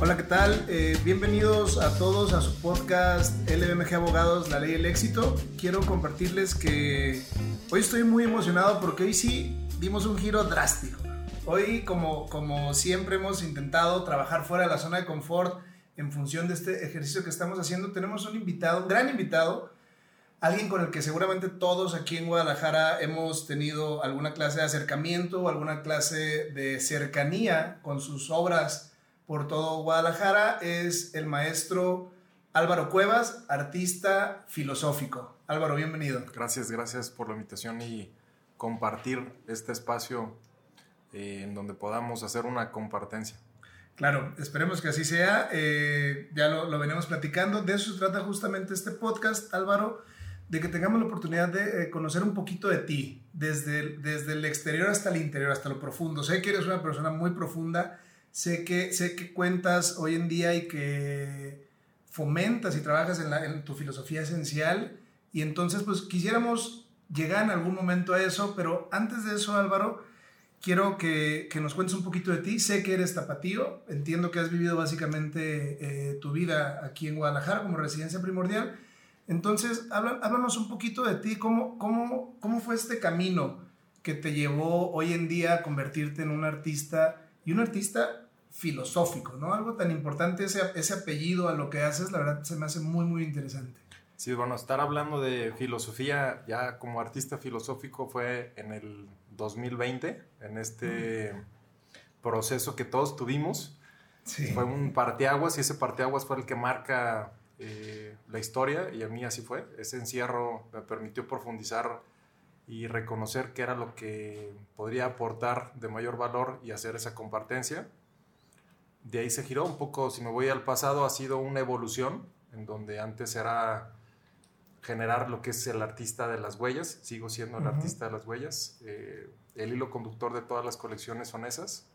Hola, ¿qué tal? Eh, bienvenidos a todos a su podcast LBMG Abogados, La Ley del Éxito. Quiero compartirles que hoy estoy muy emocionado porque hoy sí dimos un giro drástico. Hoy, como, como siempre hemos intentado trabajar fuera de la zona de confort en función de este ejercicio que estamos haciendo, tenemos un invitado, un gran invitado, alguien con el que seguramente todos aquí en Guadalajara hemos tenido alguna clase de acercamiento o alguna clase de cercanía con sus obras por todo Guadalajara es el maestro Álvaro Cuevas, artista filosófico. Álvaro, bienvenido. Gracias, gracias por la invitación y compartir este espacio eh, en donde podamos hacer una compartencia. Claro, esperemos que así sea. Eh, ya lo, lo, venimos platicando. De eso se trata justamente este podcast, Álvaro, de que tengamos la oportunidad de eh, conocer un poquito de ti, desde, desde el exterior hasta el interior, hasta lo profundo. Sé que eres una persona muy profunda Sé que, sé que cuentas hoy en día y que fomentas y trabajas en, tu filosofía esencial. Y entonces, pues quisiéramos llegar en algún momento a eso, pero antes de eso, Álvaro, quiero que, que, nos cuentes un poquito de ti. Sé que eres tapatío, entiendo que has vivido básicamente eh, tu vida aquí en Guadalajara como residencia primordial. Entonces, háblanos un poquito de ti, ¿Cómo, cómo, cómo fue este camino que te llevó hoy en día a convertirte en un artista y un artista filosófico, ¿no? Algo tan importante, ese, ese apellido a lo que haces, la verdad se me hace muy, muy interesante. Sí, bueno, estar hablando de filosofía ya como artista filosófico fue en el 2020, en este proceso que todos tuvimos. Sí. Fue un parteaguas y ese parteaguas fue el que marca eh, la historia y a mí así fue. Ese encierro me permitió profundizar y reconocer qué era lo que podría aportar de mayor valor y hacer esa compartencia. De ahí se giró un poco, si me voy al pasado, ha sido una evolución, en donde antes era generar lo que es el artista de las huellas, sigo siendo el artista de las huellas, eh, el hilo conductor de todas las colecciones son esas.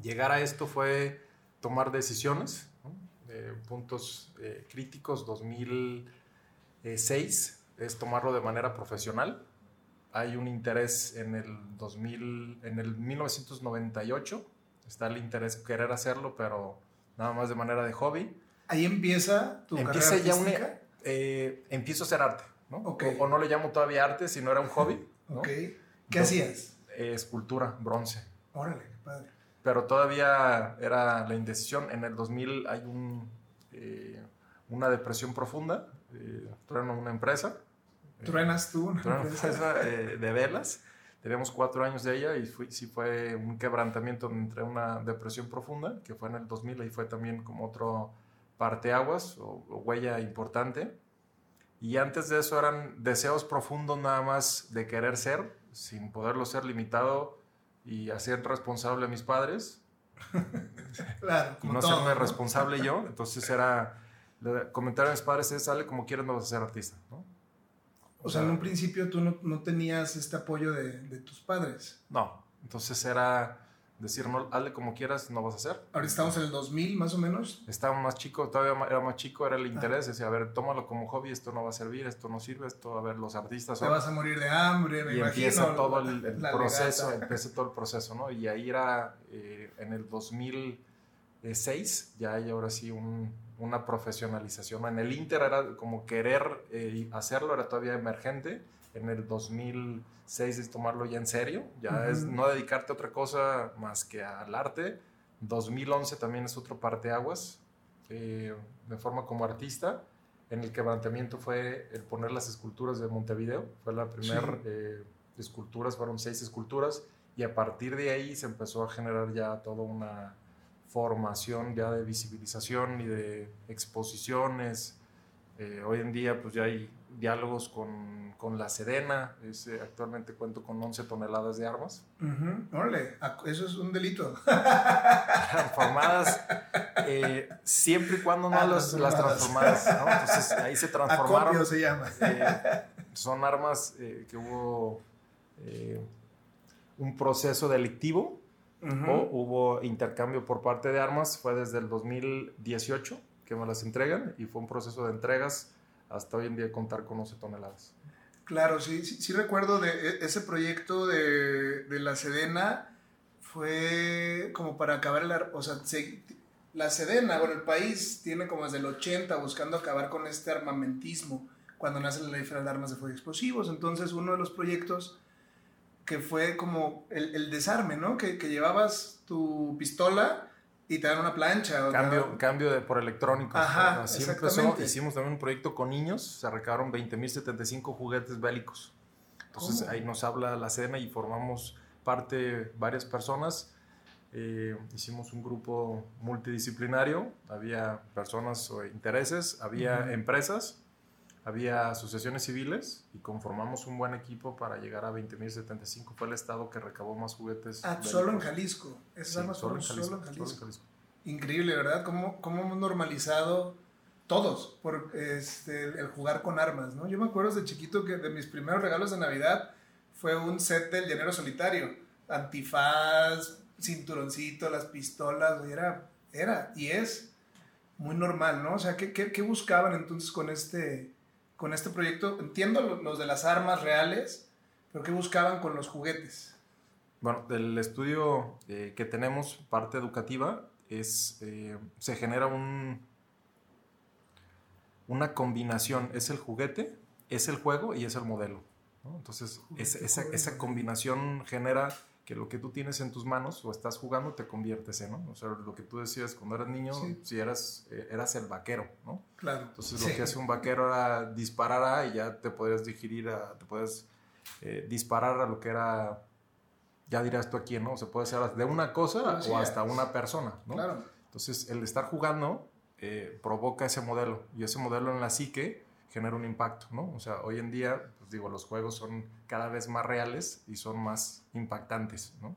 Llegar a esto fue tomar decisiones, eh, puntos eh, críticos, 2006 es tomarlo de manera profesional, hay un interés en el 2000, en el 1998, está el interés querer hacerlo, pero nada más de manera de hobby. Ahí empieza tu empieza carrera ya artística? eh, empiezo a hacer arte, ¿no? Okay. O, o, no le llamo todavía arte, sino era un hobby. ¿no? Ok. ¿Qué hacías? Eh, escultura, bronce. Órale, qué padre. Pero todavía era la indecisión. En el 2000 hay un, eh, una depresión profunda. Eh, trueno una empresa ¿Truenas tú? Una Trueno empresa eh, de velas. Teníamos cuatro años de ella y fui, sí fue un quebrantamiento entre una depresión profunda, que fue en el 2000 y fue también como otro parteaguas o, o huella importante. Y antes de eso eran deseos profundos nada más de querer ser, sin poderlo ser limitado y hacer responsable a mis padres. claro, y no todo, serme responsable yo. Entonces era, comentar a mis padres es, sale como quieras, no vas a ser artista. ¿no? O sea, en un principio tú no, no tenías este apoyo de, de, tus padres. No, entonces era decir, no, hazle como quieras, no vas a hacer. Ahora estamos en el 2000 más o menos. Estaba más chico, todavía era más chico, era el interés, decía, a ver, tómalo como hobby, esto no va a servir, esto no sirve, esto, a ver, los artistas... Te vas a morir de hambre, me y imagino. empieza todo el, el proceso, empieza todo el proceso, ¿no? Y ahí era, eh, en el 2006, ya hay ahora sí un, una profesionalización. En el Inter era como querer eh, hacerlo, era todavía emergente. En el 2006 es tomarlo ya en serio, ya uh -huh. es no dedicarte a otra cosa más que al arte. 2011 también es otro parteaguas, eh, de forma como artista. En el quebrantamiento fue el poner las esculturas de Montevideo, fue la primera sí. eh, esculturas, fueron seis esculturas, y a partir de ahí se empezó a generar ya toda una formación ya de visibilización y de exposiciones. Eh, hoy en día pues ya hay diálogos con, con la Sedena, es, eh, actualmente cuento con 11 toneladas de armas. Uh -huh. Órale, eso es un delito. transformadas, eh, siempre y cuando no ah, las, las transformadas, ¿no? Entonces ahí se transformaron. Acopio se llama. Son armas que hubo un proceso delictivo Uh -huh. o hubo intercambio por parte de armas, fue desde el 2018 que me las entregan y fue un proceso de entregas hasta hoy en día contar con 11 toneladas. Claro, sí, sí, sí recuerdo de ese proyecto de, de, la Sedena, fue como para acabar el... O sea, se, la Sedena, bueno, el país tiene como desde el 80 buscando acabar con este armamentismo cuando nace la ley federal de armas de fuego y explosivos. Entonces, uno de los proyectos que fue como el, desarme, ¿no? Que, llevabas tu pistola y te dan una plancha. cambio, cambio de, por electrónico. Ajá, Así empezó. Hicimos también un proyecto con niños, se recabaron 20.075 juguetes bélicos. Entonces ahí nos habla la Sedena y formamos parte varias personas. Eh, hicimos un grupo multidisciplinario, había personas o intereses, había empresas había asociaciones civiles y conformamos un buen equipo para llegar a 20.075. Fue el estado que recabó más juguetes. Ah, solo en Jalisco. Esas armas solo, en Jalisco, solo en Jalisco. Increíble, ¿verdad? ¿Cómo, cómo hemos normalizado todos por este, el jugar con armas, ¿no? Yo me acuerdo de chiquito que de mis primeros regalos de Navidad fue un set del llanero solitario. Antifaz, cinturoncito, las pistolas, era, era y es muy normal, ¿no? O sea, ¿qué, qué, qué buscaban entonces con este con este proyecto? Entiendo los de las armas reales, pero ¿qué buscaban con los juguetes? Bueno, del estudio eh, que tenemos, parte educativa, es, eh, se genera un, una combinación. Es el juguete, es el juego y es el modelo. Entonces, esa, esa combinación genera que lo que tú tienes en tus manos o estás jugando te conviertes en, ¿no? O sea, lo que tú decías cuando eras niño, si eras, eh, eras el vaquero, ¿no? Claro. Entonces lo que hace un vaquero era disparar a, y ya te podías digerir a, te puedes eh, disparar a lo que era, ya dirás tú aquí, ¿no? O sea, puede ser de una cosa o hasta una persona, ¿no? Claro. Entonces, el estar jugando eh, provoca ese modelo y ese modelo en la psique genera un impacto, ¿no? O sea, hoy en día, pues digo, los juegos son cada vez más reales y son más impactantes, ¿no?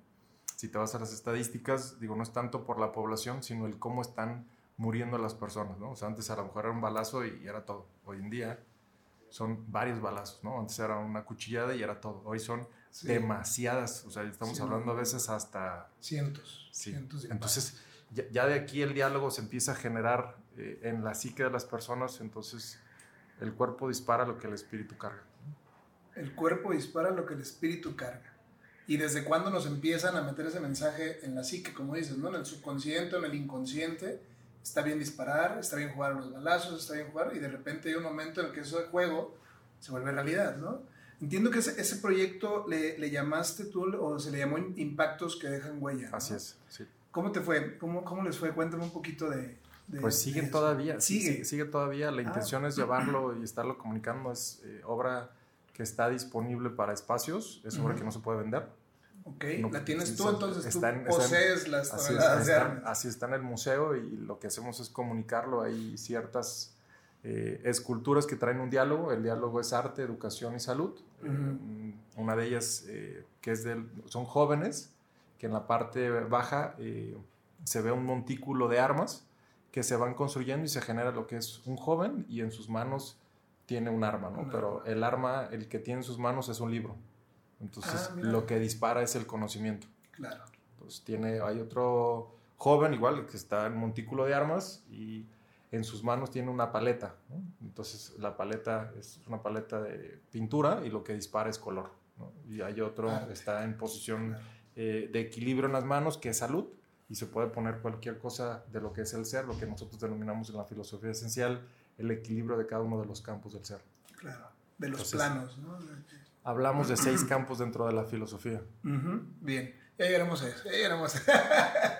Si te vas a las estadísticas, digo, no es tanto por la población, sino el cómo están muriendo las personas, ¿no? O sea, antes a lo mejor era un balazo y era todo. Hoy en día son varios balazos, ¿no? Antes era una cuchillada y era todo. Hoy son demasiadas, o sea, estamos hablando a veces hasta... Cientos. Cientos Entonces, ya, de aquí el diálogo se empieza a generar eh, en la psique de las personas, entonces el cuerpo dispara lo que el espíritu carga. El cuerpo dispara lo que el espíritu carga. ¿Y desde cuándo nos empiezan a meter ese mensaje en la psique, como dices, ¿no? en el subconsciente en el inconsciente? Está bien disparar, está bien jugar a los balazos, está bien jugar, y de repente hay un momento en el que eso de juego se vuelve realidad, ¿no? Entiendo que ese, ese proyecto le, le, llamaste tú o se le llamó impactos que dejan huella. Así es, sí. ¿Cómo te fue? ¿Cómo, ¿Cómo les fue? Cuéntame un poquito de, pues siguen todavía, sigue. sigue todavía. La ah. intención es llevarlo y estarlo comunicando. Es eh, obra que está disponible para espacios, es obra que no se puede vender. Ok, la tienes tú, entonces tú posees las así, está, así está en el museo y lo que hacemos es comunicarlo. Hay ciertas eh, esculturas que traen un diálogo. El diálogo es arte, educación y salud. Eh, una de ellas que es del, son jóvenes, que en la parte baja se ve un montículo de armas que se van construyendo y se genera lo que es un joven y en sus manos tiene un arma, ¿no? Pero el arma, el que tiene en sus manos es un libro. Entonces, ah, lo que dispara es el conocimiento. Claro. Entonces, tiene, hay otro joven igual que está en un montículo de armas y en sus manos tiene una paleta. Entonces, la paleta es una paleta de pintura y lo que dispara es color. Y hay otro que ah, está en posición eh, de equilibrio en las manos, que es salud, y se puede poner cualquier cosa de lo que es el ser, lo que nosotros denominamos en la filosofía esencial el equilibrio de cada uno de los campos del ser. Claro, de los planos, ¿no? Hablamos de seis campos dentro de la filosofía. Bien, ya llegaremos a eso, ya llegaremos a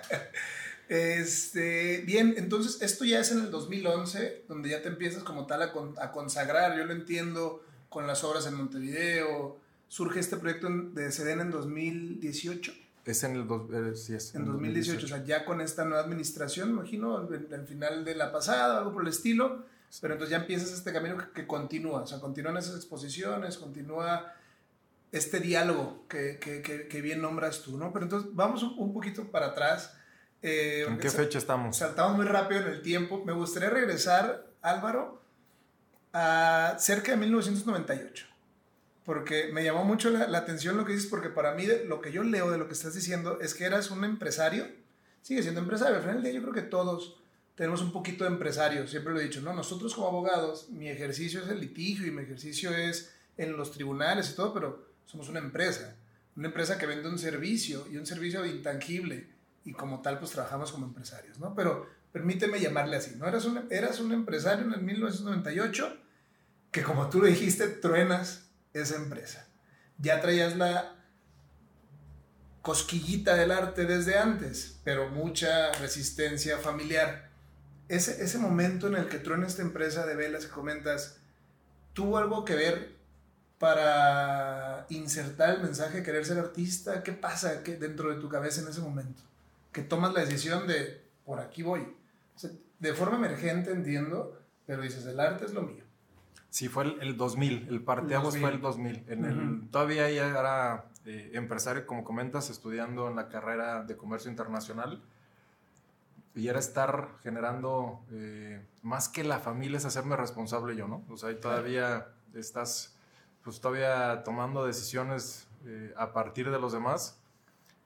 Este, bien, entonces esto ya es en el 2011, donde ya te empiezas como tal a, a consagrar, yo lo entiendo con las obras en Montevideo, surge este proyecto de Sedena en 2018. Es en el eh, en, 2018, o sea, ya con esta nueva administración, imagino, al, final de la pasada, algo por el estilo, pero entonces ya empiezas este camino que, continúa, o sea, continúan esas exposiciones, continúa este diálogo que, que, que, bien nombras tú, ¿no? Pero entonces vamos un, poquito para atrás. Eh, ¿En qué fecha estamos? Saltamos muy rápido en el tiempo. Me gustaría regresar, Álvaro, a cerca de 1998 porque me llamó mucho la, atención lo que dices, porque para mí lo que yo leo de lo que estás diciendo es que eras un empresario, sigue siendo empresario, al final del día yo creo que todos tenemos un poquito de empresario, siempre lo he dicho, ¿no? Nosotros como abogados, mi ejercicio es el litigio y mi ejercicio es en los tribunales y todo, pero somos una empresa, una empresa que vende un servicio y un servicio intangible y como tal pues trabajamos como empresarios, ¿no? Pero, permíteme llamarle así, ¿no? Eras un, eras un empresario en el 1998 que como tú lo dijiste, truenas esa empresa. Ya traías la cosquillita del arte desde antes, pero mucha resistencia familiar. Ese, ese momento en el que truena esta empresa de velas que comentas, ¿tuvo algo que ver para insertar el mensaje de querer ser artista? ¿Qué pasa dentro de tu cabeza en ese momento? Que tomas la decisión de, por aquí voy. de forma emergente entiendo, pero dices, el arte es lo mío. Sí, fue el, 2000, el parteaguas fue el 2000. En el, todavía ya era eh, empresario, como comentas, estudiando en la carrera de comercio internacional. Y era estar generando, eh, más que la familia, es hacerme responsable yo, ¿no? O sea, ahí todavía estás, pues todavía tomando decisiones eh, a partir de los demás.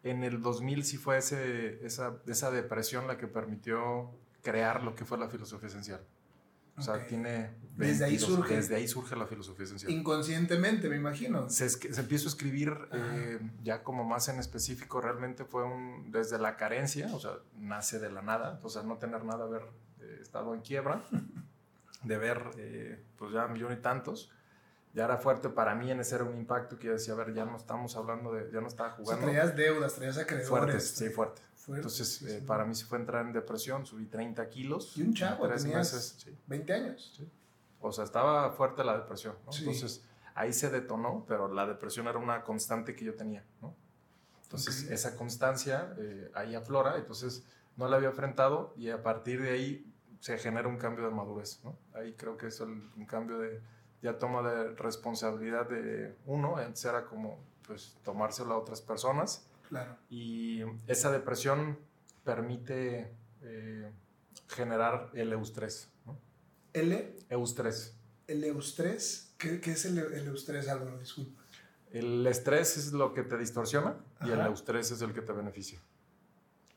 En el 2000 sí fue ese, esa, esa depresión la que permitió crear lo que fue la filosofía esencial. O sea, tiene... desde ahí surge. Desde ahí surge la filosofía esencial. Inconscientemente, me imagino. Se, se empiezo a escribir eh, ya como más en específico, realmente fue un, desde la carencia, o sea, nace de la nada, o sea, no tener nada, haber eh, estado en quiebra, de ver, eh, pues ya millón y tantos, ya era fuerte para mí en ese era un impacto que yo decía, a ver, ya no estamos hablando de, ya no estaba jugando. O traías deudas, traías acreedores. Fuertes, sí, fuerte. Entonces, eh, para mí se fue entrar en depresión, subí 30 kilos. Y un chavo, tres meses, sí. 20 años. Sí. O sea, estaba fuerte la depresión, ¿no? Entonces, ahí se detonó, pero la depresión era una constante que yo tenía, ¿no? Entonces, esa constancia eh, ahí aflora, entonces no la había enfrentado y a partir de ahí se genera un cambio de madurez, ¿no? Ahí creo que es un cambio de ya toma de responsabilidad de uno, antes era como pues tomárselo a otras personas y esa depresión permite eh, generar el eustrés. ¿no? ¿L? Eustrés. ¿El eustrés? ¿Qué, qué es el, el eustrés, Álvaro? Disculpa. El estrés es lo que te distorsiona y el eustrés es el que te beneficia.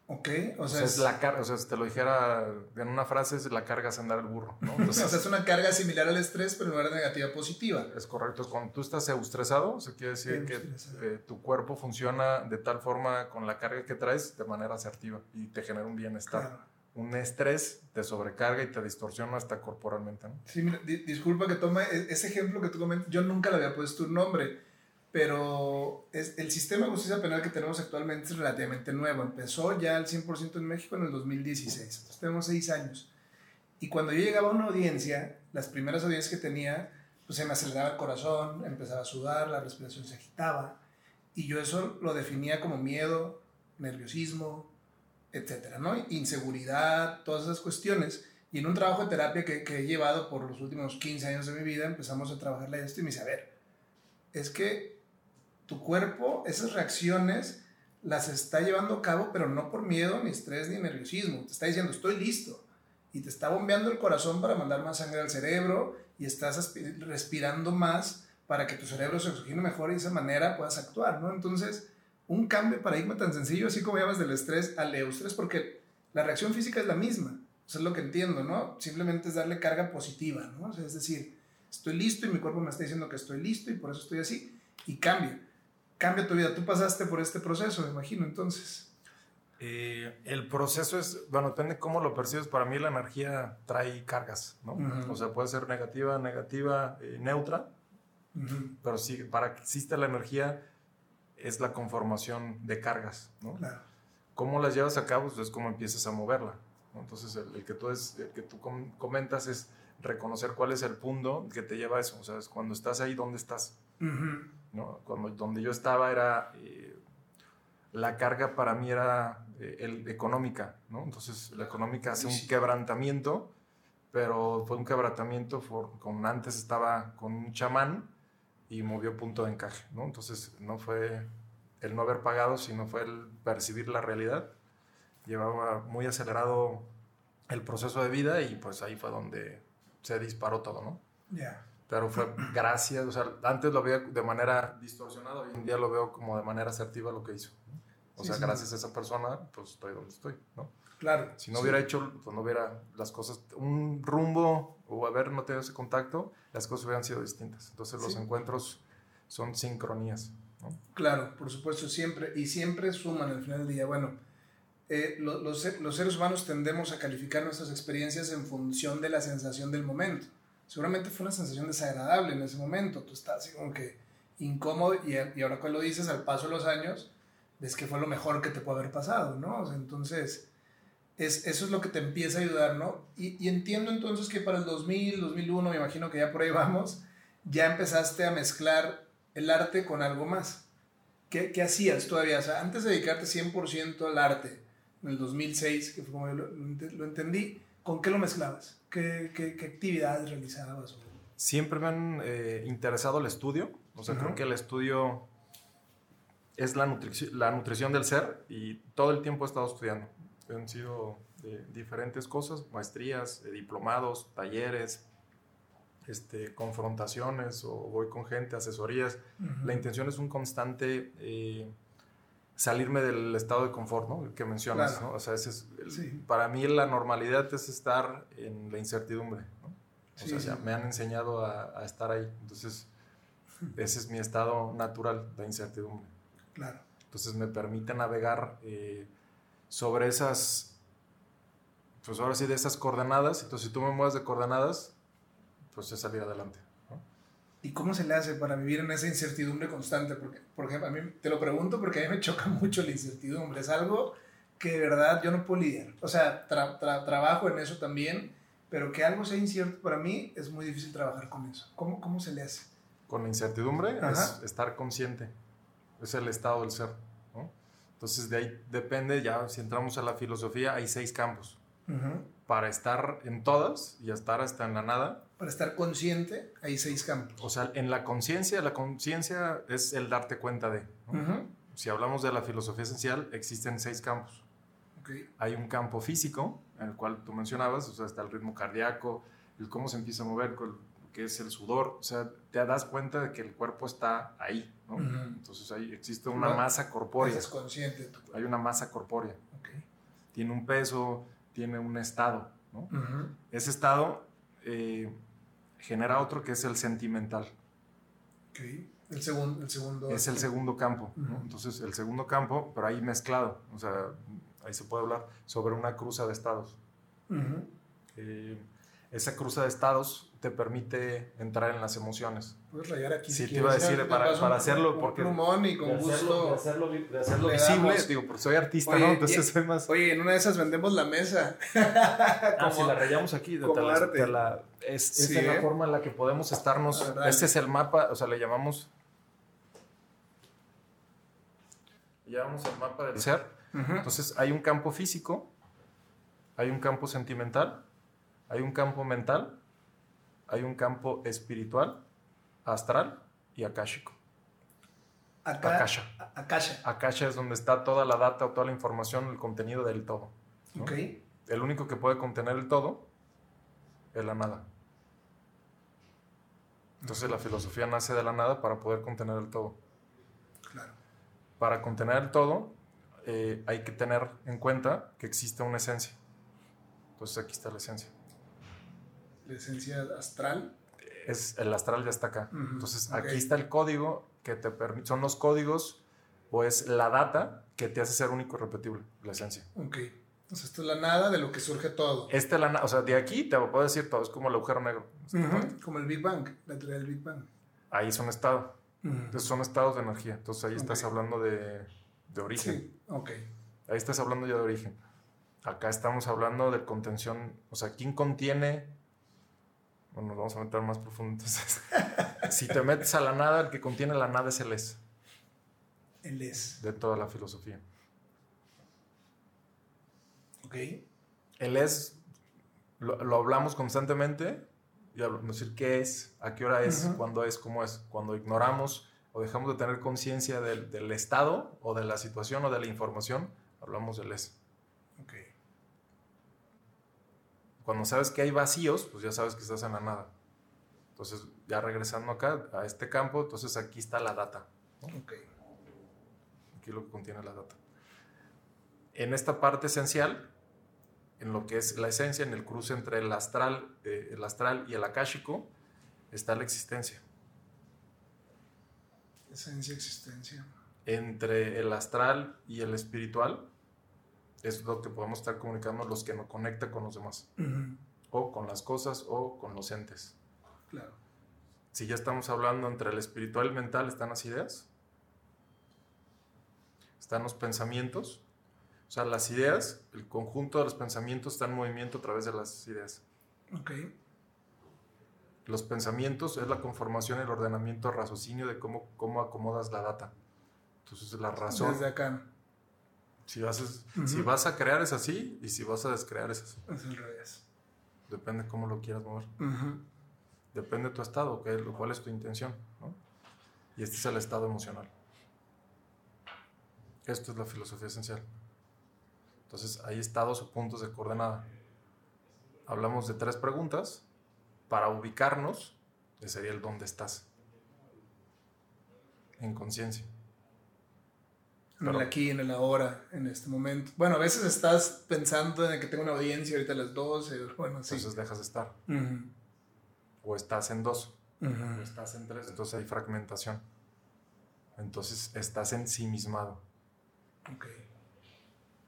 Ok, o sea, es, la carga, o sea, si te lo dijera en una frase, es la carga es andar el burro, ¿no? Entonces, o sea, es una carga similar al estrés, pero en lugar de negativa positiva. Es correcto, cuando tú estás eustresado, se quiere decir que eh, tu cuerpo funciona de tal forma con la carga que traes de manera asertiva y te genera un bienestar. Un estrés te sobrecarga y te distorsiona hasta corporalmente, ¿no? Sí, mira, disculpa que tome e-, ese ejemplo que tú comentas, yo nunca le había puesto un nombre pero es, el sistema de justicia penal que tenemos actualmente es relativamente nuevo. Empezó ya al 100% en México en el 2016, entonces tenemos seis años. Y cuando yo llegaba a una audiencia, las primeras audiencias que tenía, pues se me aceleraba el corazón, empezaba a sudar, la respiración se agitaba, y yo eso lo definía como miedo, nerviosismo, etcétera, ¿no? Inseguridad, todas esas cuestiones. Y en un trabajo de terapia que, que he llevado por los últimos 15 años de mi vida, empezamos a trabajarle esto y me dice, a ver, es que tu cuerpo, esas reacciones las está llevando a cabo, pero no por miedo, ni estrés, ni nerviosismo. Te está diciendo, estoy listo. Y te está bombeando el corazón para mandar más sangre al cerebro y estás respirando más para que tu cerebro se oxigene mejor y de esa manera puedas actuar, ¿no? Entonces, un cambio de paradigma tan sencillo, así como llamas del estrés al eustrés, porque la reacción física es la misma. Eso es lo que entiendo, ¿no? Simplemente es darle carga positiva, ¿no? es decir, estoy listo y mi cuerpo me está diciendo que estoy listo y por eso estoy así. Y cambia cambia tu vida. Tú pasaste por este proceso, me imagino, entonces. Eh, el proceso es, bueno, depende cómo lo percibes. Para mí la energía trae cargas, ¿no? O sea, puede ser negativa, negativa, eh, neutra, pero sí, para que exista la energía es la conformación de cargas, ¿no? Claro. ¿Cómo las llevas a cabo? Pues es cómo empiezas a moverla. Entonces, el, que tú es, el que tú comentas es reconocer cuál es el punto que te lleva a eso. O sea, es cuando estás ahí, ¿dónde estás? ¿no? Cuando, donde yo estaba era, eh, la carga para mí era eh, el, económica, ¿no? Entonces la económica hace un quebrantamiento, pero fue un quebrantamiento, con, antes estaba con un chamán y movió punto de encaje, ¿no? Entonces no fue el no haber pagado, sino fue el percibir la realidad. Llevaba muy acelerado el proceso de vida y pues ahí fue donde se disparó todo, ¿no? Ya pero fue gracias, o sea, antes lo veía de manera distorsionada, hoy en día lo veo como de manera asertiva lo que hizo. O sea, gracias a esa persona, pues estoy donde estoy, ¿no? Claro. Si no hubiera hecho, pues no hubiera las cosas, un rumbo o haber no tenido ese contacto, las cosas hubieran sido distintas. Entonces los encuentros son sincronías, ¿no? Claro, por supuesto, siempre, y siempre suman al final del día. Bueno, eh, los, seres humanos tendemos a calificar nuestras experiencias en función de la sensación del momento. Seguramente fue una sensación desagradable en ese momento, tú estás así como que incómodo y, y ahora que lo dices al paso de los años, ves que fue lo mejor que te puede haber pasado, ¿no? entonces, es, eso es lo que te empieza a ayudar, ¿no? Y, y, entiendo entonces que para el 2000, 2001, me imagino que ya por ahí vamos, ya empezaste a mezclar el arte con algo más. ¿Qué, qué hacías todavía? O antes de dedicarte 100% al arte, en el 2006, que fue como lo, lo, entendí, ¿con qué lo mezclabas? ¿Qué, qué, qué actividades realizabas? Siempre me han eh, interesado el estudio. O sea, creo que el estudio es la, nutrición, la nutrición del ser y todo el tiempo he estado estudiando. Han sido eh, diferentes cosas, maestrías, eh, diplomados, talleres, este, confrontaciones o voy con gente, asesorías. La intención es un constante salirme del estado de confort, ¿no? Que mencionas, ¿no? O sea, ese es, para mí la normalidad es estar en la incertidumbre, ¿no? O sea, me han enseñado a, estar ahí. Entonces, ese es mi estado natural, la incertidumbre. Claro. Entonces, me permite navegar eh, sobre esas, pues ahora sí, de esas coordenadas. Entonces, si tú me mueves de coordenadas, pues es salir adelante. ¿Y cómo se le hace para vivir en esa incertidumbre constante? Porque, por ejemplo, a mí te lo pregunto porque a mí me choca mucho la incertidumbre. Es algo que de verdad yo no puedo lidiar. O sea, trabajo en eso también, pero que algo sea incierto para mí es muy difícil trabajar con eso. ¿Cómo, cómo se le hace? Con la incertidumbre es estar consciente. Es el estado del ser. Entonces, de ahí depende, ya si entramos a la filosofía, hay seis campos. Para estar en todas y estar hasta en la nada, para estar consciente, hay seis campos. O sea, en la conciencia, la conciencia es el darte cuenta de. Si hablamos de la filosofía esencial, existen seis campos. Hay un campo físico, en el cual tú mencionabas, o sea, está el ritmo cardíaco, el cómo se empieza a mover, que es el sudor, o sea, te das cuenta de que el cuerpo está ahí, ¿no? Entonces ahí existe una masa corpórea. Es consciente. Hay una masa corpórea. Tiene un peso, tiene un estado, ¿no? Ese estado eh, genera otro que es el sentimental. El, segundo, el segundo. Es el segundo campo. Entonces, el segundo campo, pero ahí mezclado. O sea, ahí se puede hablar sobre una cruza de estados. Eh, esa cruza de estados te permite entrar en las emociones. Puedes rayar aquí. Sí, te iba a decir, para, para hacerlo, porque... plumón y con gusto. de hacerlo, de hacerlo visible, digo, porque soy artista, ¿no? Entonces soy más... Oye, en una de esas vendemos la mesa. ah, si la rayamos aquí, de, la, es, es la ¿eh? forma en la que podemos estarnos... Este es el mapa, o sea, le llamamos... Le llamamos el mapa del ser. Entonces, hay un campo físico, hay un campo sentimental, hay un campo mental hay un campo espiritual, astral y akáshico. Akasha. Akasha. Akasha es donde está toda la data o toda la información, el contenido del todo. El único que puede contener el todo es la nada. Entonces la filosofía nace de la nada para poder contener el todo. Claro. Para contener el todo eh, hay que tener en cuenta que existe una esencia. Entonces aquí está la esencia la esencia astral. Es, el astral ya está acá. Entonces, aquí está el código que te permite, son los códigos o es la data que te hace ser único y repetible, la esencia. Ok. Entonces, esto es la nada de lo que surge todo. Este la o sea, de aquí te puedo decir todo, es como el agujero negro. Como el Big Bang, la teoría del Big Bang. Ahí es un estado. Entonces, son estados de energía. Entonces, ahí estás hablando de, de origen. Sí, ok. Ahí estás hablando ya de origen. Acá estamos hablando de contención, o sea, ¿quién contiene bueno, nos vamos a meter más profundo. Entonces, si te metes a la nada, el que contiene la nada es el es. El es. De toda la filosofía. Ok. El es, lo, hablamos constantemente, y decir qué es, a qué hora es, cuándo es, cómo es. Cuando ignoramos o dejamos de tener conciencia del, del, estado o de la situación o de la información, hablamos del es. Okay. Cuando sabes que hay vacíos, pues ya sabes que estás en la nada. Entonces, ya regresando acá, a este campo, entonces aquí está la data. Aquí lo que contiene la data. En esta parte esencial, en lo que es la esencia, en el cruce entre el astral, eh, el astral y el akáshico, está la existencia. Esencia, existencia. Entre el astral y el espiritual es lo que podemos estar comunicando, los que nos conecta con los demás. O con las cosas o con los entes. Claro. Si ya estamos hablando entre el espiritual y el mental, están las ideas, están los pensamientos. O sea, las ideas, el conjunto de los pensamientos está en movimiento a través de las ideas. Ok. Los pensamientos es la conformación, el ordenamiento, el raciocinio de cómo, cómo acomodas la data. Entonces, la razón. Desde acá. Si vas, a, si vas a crear es así y si vas a descrear es así. Es al revés. Depende cómo lo quieras mover. Depende de tu estado, que, cuál es tu intención. Y este es el estado emocional. Esto es la filosofía esencial. Entonces, hay estados o puntos de coordenada. Hablamos de tres preguntas para ubicarnos, que sería el dónde estás. En conciencia. En el aquí, en el ahora, en este momento. Bueno, a veces estás pensando en que tengo una audiencia ahorita a las 12, bueno, sí. Entonces dejas de estar. O estás en dos, o estás en tres, entonces hay fragmentación. Entonces estás ensimismado. Ok.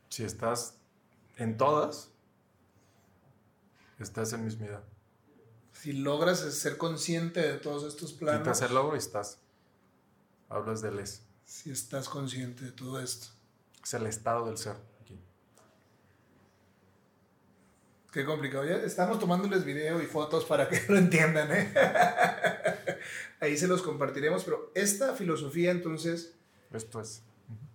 Si estás en todas, estás en mismidad. Si logras ser consciente de todos estos planos. Quitas el logro y estás. Hablas de les. Si estás consciente de todo esto. Es el estado del ser. Qué complicado. Ya estamos tomándoles video y fotos para que lo entiendan. ¿eh? Ahí se los compartiremos. Pero esta filosofía entonces... Esto es.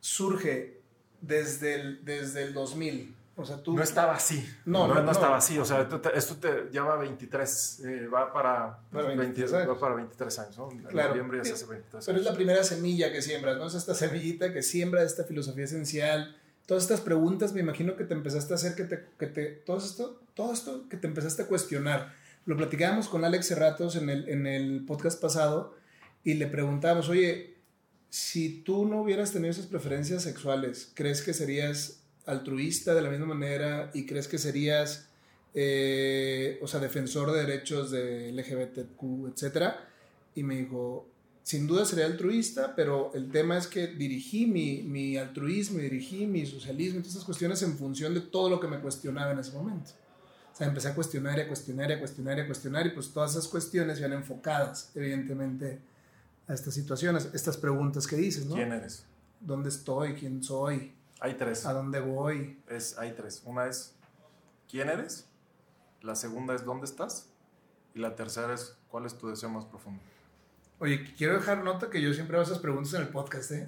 Surge desde el, desde el 2000. O sea, tú... No estaba así. No, no, no, estaba así. O sea, esto te lleva 23, eh, va para, para 23 años. Va para 23 años, ¿no? Claro. noviembre ya se hace 23 Pero es la primera semilla que siembras, ¿no? Es esta semillita que siembra esta filosofía esencial. Todas estas preguntas, me imagino que te empezaste a hacer, que te, que te todo esto, todo esto que te empezaste a cuestionar. Lo platicábamos con Alex Cerratos en el, en el podcast pasado y le preguntábamos, oye, si tú no hubieras tenido esas preferencias sexuales, ¿crees que serías altruista de la misma manera y crees que serías, eh, o sea, defensor de derechos de LGBTQ, etcétera? Y me dijo, sin duda sería altruista, pero el tema es que dirigí mi, mi altruismo, dirigí mi socialismo, todas esas cuestiones en función de todo lo que me cuestionaba en ese momento. O sea, empecé a cuestionar y a cuestionar y a cuestionar y a cuestionar y pues todas esas cuestiones iban enfocadas, evidentemente, a estas situaciones, estas preguntas que dices, ¿no? ¿Quién eres? ¿Dónde estoy? ¿Quién soy? Hay tres. ¿A dónde voy? Es, hay tres. Una es quién eres, la segunda es dónde estás y la tercera es cuál es tu deseo más profundo. Oye, quiero dejar nota que yo siempre hago esas preguntas en el podcast, ¿eh?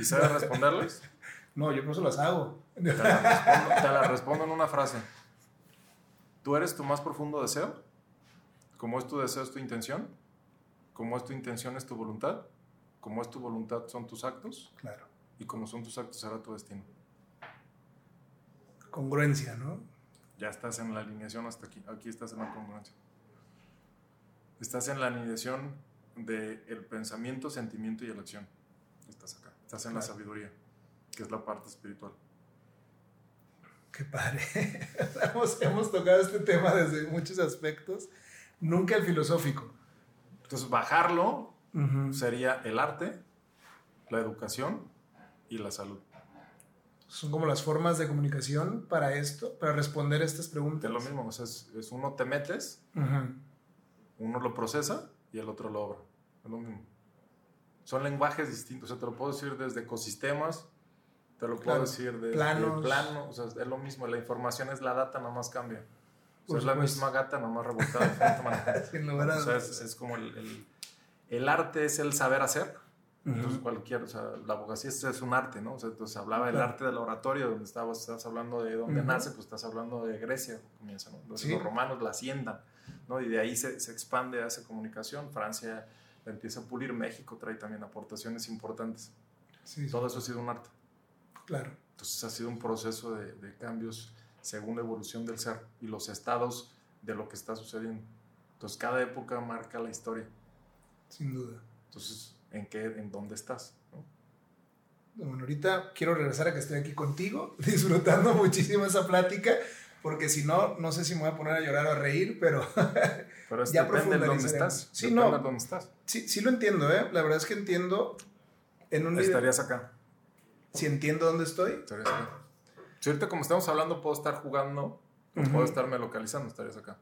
¿Y sabes responderles? No, yo por eso las hago. Te las respondo, te la respondo en una frase. ¿Tú eres tu más profundo deseo? ¿Cómo es tu deseo es tu intención? ¿Cómo es tu intención es tu voluntad? ¿Cómo es tu voluntad son tus actos? Claro y como son tus actos será tu destino. Congruencia, ¿no? Ya estás en la alineación hasta aquí. Aquí estás en la congruencia. Estás en la alineación del el pensamiento, sentimiento y la acción. Estás acá. Estás en la sabiduría, que es la parte espiritual. Qué padre. hemos, hemos tocado este tema desde muchos aspectos, nunca el filosófico. Entonces, bajarlo sería el arte, la educación y la salud. Son como las formas de comunicación para esto, para responder estas preguntas. Es lo mismo, o sea, es, uno te metes, uno lo procesa y el otro lo obra. Es lo mismo. Son lenguajes distintos, o sea, te lo puedo decir desde ecosistemas, te lo puedo decir desde planos. plano, o sea, es lo mismo, la información es la data, nada más cambia. O sea, es la misma gata, nada más revoltada de o sea, es, es como el, el, el arte es el saber hacer entonces, cualquier, o sea, la abogacía es, un arte, ¿no? O sea, entonces hablaba del arte del oratorio, donde estabas, estás hablando de dónde nace, pues estás hablando de Grecia, comienza, ¿no? Los, romanos la haciendan, ¿no? Y de ahí se, se expande, hace comunicación. Francia la empieza a pulir, México trae también aportaciones importantes. Sí, Todo eso ha sido un arte. Claro. Entonces, ha sido un proceso de, de cambios según la evolución del ser y los estados de lo que está sucediendo. Entonces, cada época marca la historia. Sin duda. Entonces, en qué, en dónde estás. Bueno, ahorita quiero regresar a que estoy aquí contigo, disfrutando muchísimo esa plática, porque si no, no sé si me voy a poner a llorar o a reír, pero, pero ya depende de dónde estás. Sí, no, dónde estás. Sí, sí lo entiendo, ¿eh? La verdad es que entiendo en un Estarías acá. Si entiendo dónde estoy. Estarías acá. Si ahorita como estamos hablando puedo estar jugando, puedo estarme localizando, estarías acá.